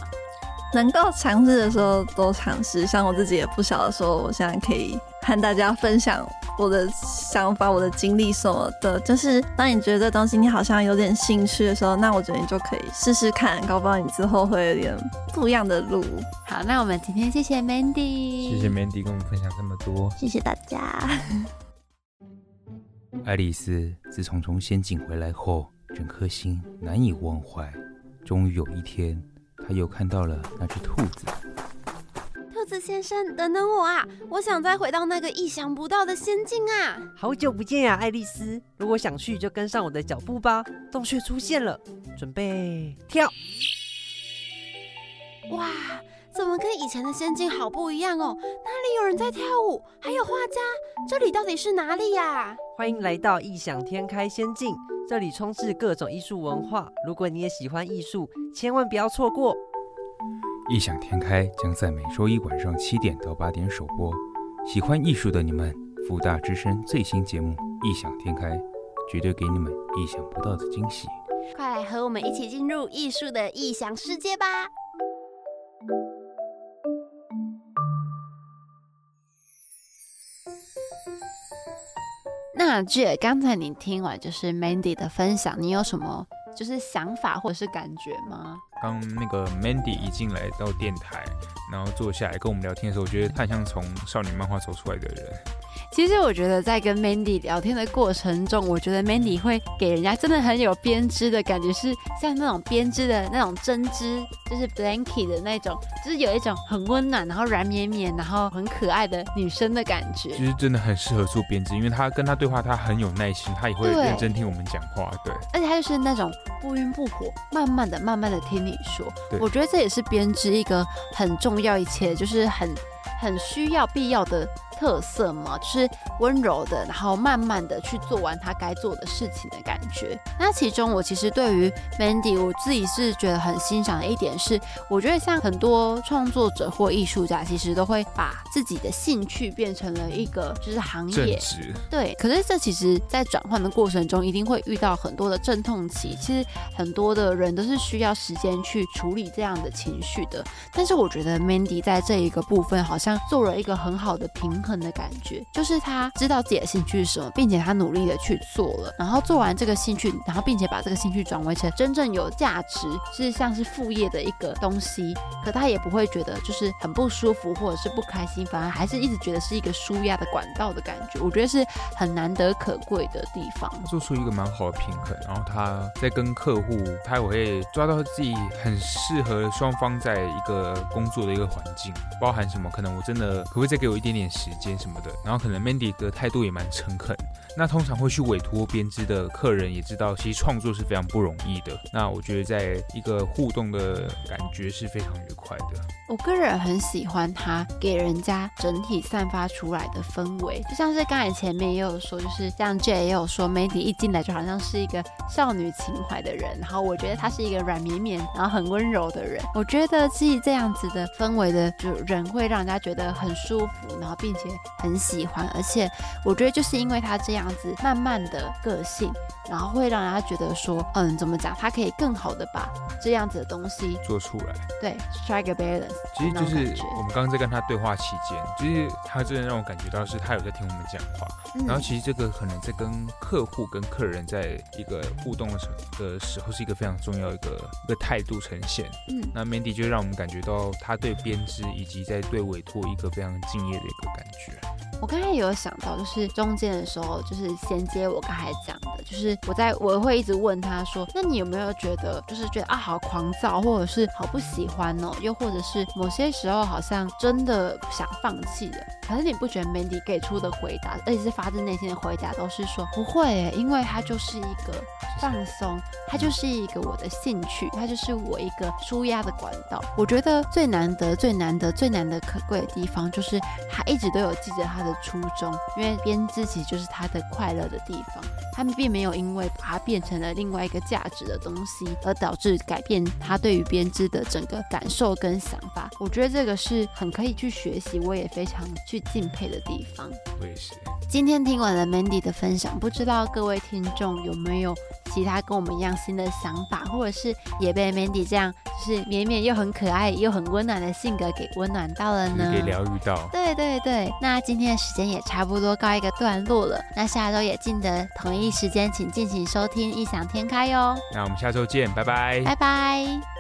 Speaker 4: 能够尝试的时候都尝试。像我自己也不晓得说，我现在可以和大家分享我的想法、我的经历什么的。就是当你觉得这东西你好像有点兴趣的时候，那我觉得你就可以试试看，搞不好你之后会有点不一样的路。
Speaker 1: 好，那我们今天谢谢 Mandy，
Speaker 3: 谢谢 Mandy 跟我们分享这么多。
Speaker 4: 谢谢大家。
Speaker 3: 爱丽丝自从从仙境回来后，整颗心难以忘怀。终于有一天，他又看到了那只兔子。
Speaker 5: 兔子先生，等等我啊！我想再回到那个意想不到的仙境啊！
Speaker 2: 好久不见呀、爱丽丝！如果想去，就跟上我的脚步吧。洞穴出现了，准备跳！
Speaker 5: 哇，怎么跟以前的仙境好不一样哦？哪里有人在跳舞？还有画家？这里到底是哪里呀、
Speaker 2: 欢迎来到异想天开仙境，这里充斥各种艺术文化。如果你也喜欢艺术，千万不要错过。
Speaker 3: 异想天开将在每周一晚上七点到八点首播。喜欢艺术的你们，福大之声最新节目《异想天开》，绝对给你们意想不到的惊喜。
Speaker 5: 快来和我们一起进入艺术的异想世界吧！
Speaker 1: 那刚才你听完就是 Mandy 的分享，你有什么就是想法或者是感觉吗？
Speaker 3: 刚那个 Mandy 一进来到电台，然后坐下来跟我们聊天的时候，我觉得他很像从少女漫画走出来的人。
Speaker 1: 其实我觉得在跟 Mandy 聊天的过程中，我觉得 Mandy 会给人家真的很有编织的感觉，是像那种编织的那种针织，就是 blanket 的那种，就是有一种很温暖，然后软绵绵，然后很可爱的女生的感觉。
Speaker 3: 其实真的很适合做编织，因为她跟她对话，她很有耐心，她也会认真听我们讲话。对，
Speaker 1: 而且她就是那种不晕不火，慢慢的、慢慢的听你说
Speaker 3: 对。
Speaker 1: 我觉得这也是编织一个很重要，一切就是很很需要、必要的特色嘛，就是温柔的，然后慢慢的去做完他该做的事情的感觉。那其中我其实对于 Mandy，我自己是觉得很欣赏的一点是，我觉得像很多创作者或艺术家，其实都会把自己的兴趣变成了一个就是行业。对，可是这其实，在转换的过程中，一定会遇到很多的阵痛期。其实很多的人都是需要时间去处理这样的情绪的。但是我觉得 Mandy 在这一个部分，好像做了一个很好的平衡的感觉，就是他知道自己的兴趣是什么，并且他努力的去做了，然后做完这个兴趣，然后并且把这个兴趣转为成真正有价值，是像是副业的一个东西，可他也不会觉得就是很不舒服或者是不开心，反而还是一直觉得是一个舒压的管道的感觉，我觉得是很难得可贵的地方。
Speaker 3: 做出一个蛮好的平衡，然后他在跟客户，他也会抓到自己很适合双方在一个工作的一个环境，包含什么？可能我真的可不可以再给我一点点时间什么的？然后可能 Mandy 的态度也蛮诚恳。那通常会去委托编织的客人也知道，其实创作是非常不容易的。那我觉得在一个互动的感觉是非常愉快的。
Speaker 1: 我个人很喜欢他给人家整体散发出来的氛围，就像是刚才前面也有说，就是像 J 也有说美迪一进来就好像是一个少女情怀的人，然后我觉得他是一个软绵绵，然后很温柔的人。我觉得其实这样子的氛围的就人会让人家觉得很舒服，然后并且很喜欢，而且我觉得就是因为他这样。样子慢慢的个性，然后会让人家觉得说，嗯，怎么讲，他可以更好的把这样子的东西
Speaker 3: 做出来。
Speaker 1: 对，strike a balance。
Speaker 3: 其实就是我们刚刚在跟他对话期间，就是他真的让我感觉到是他有在听我们讲话。然后其实这个可能在跟客户跟客人在一个互动的时的时候，是一个非常重要一个一个态度呈现。嗯，那 Mandy 就让我们感觉到他对编织以及在对委托一个非常敬业的一个感觉。
Speaker 1: 我刚才也有想到，就是中间的时候，就是衔接我刚才讲的，就是我在我会一直问他说，那你有没有觉得，就是觉得啊好狂躁，或者是好不喜欢哦，又或者是某些时候好像真的想放弃了？可是你不觉得 Mandy 给出的回答，而且是发自内心的回答，都是说不会，因为它就是一个放松，它就是一个我的兴趣，它就是我一个舒压的管道。我觉得最难得、最难得、最难得可贵的地方，就是他一直都有记着他的。的初衷，因为编织其实就是他的快乐的地方，他们并没有因为把它变成了另外一个价值的东西，而导致改变他对于编织的整个感受跟想法。我觉得这个是很可以去学习，我也非常去敬佩的地方。
Speaker 3: 我也是。
Speaker 1: 今天听完了 Mandy 的分享，不知道各位听众有没有其他跟我们一样新的想法，或者是也被 Mandy 这样就是绵绵又很可爱又很温暖的性格给温暖到了呢？
Speaker 3: 给疗愈到。
Speaker 1: 对对对，那今天的时间也差不多告一个段落了，那下周也记得同一时间请进行收听异想天开哟。
Speaker 3: 那我们下周见，拜拜，
Speaker 1: 拜拜。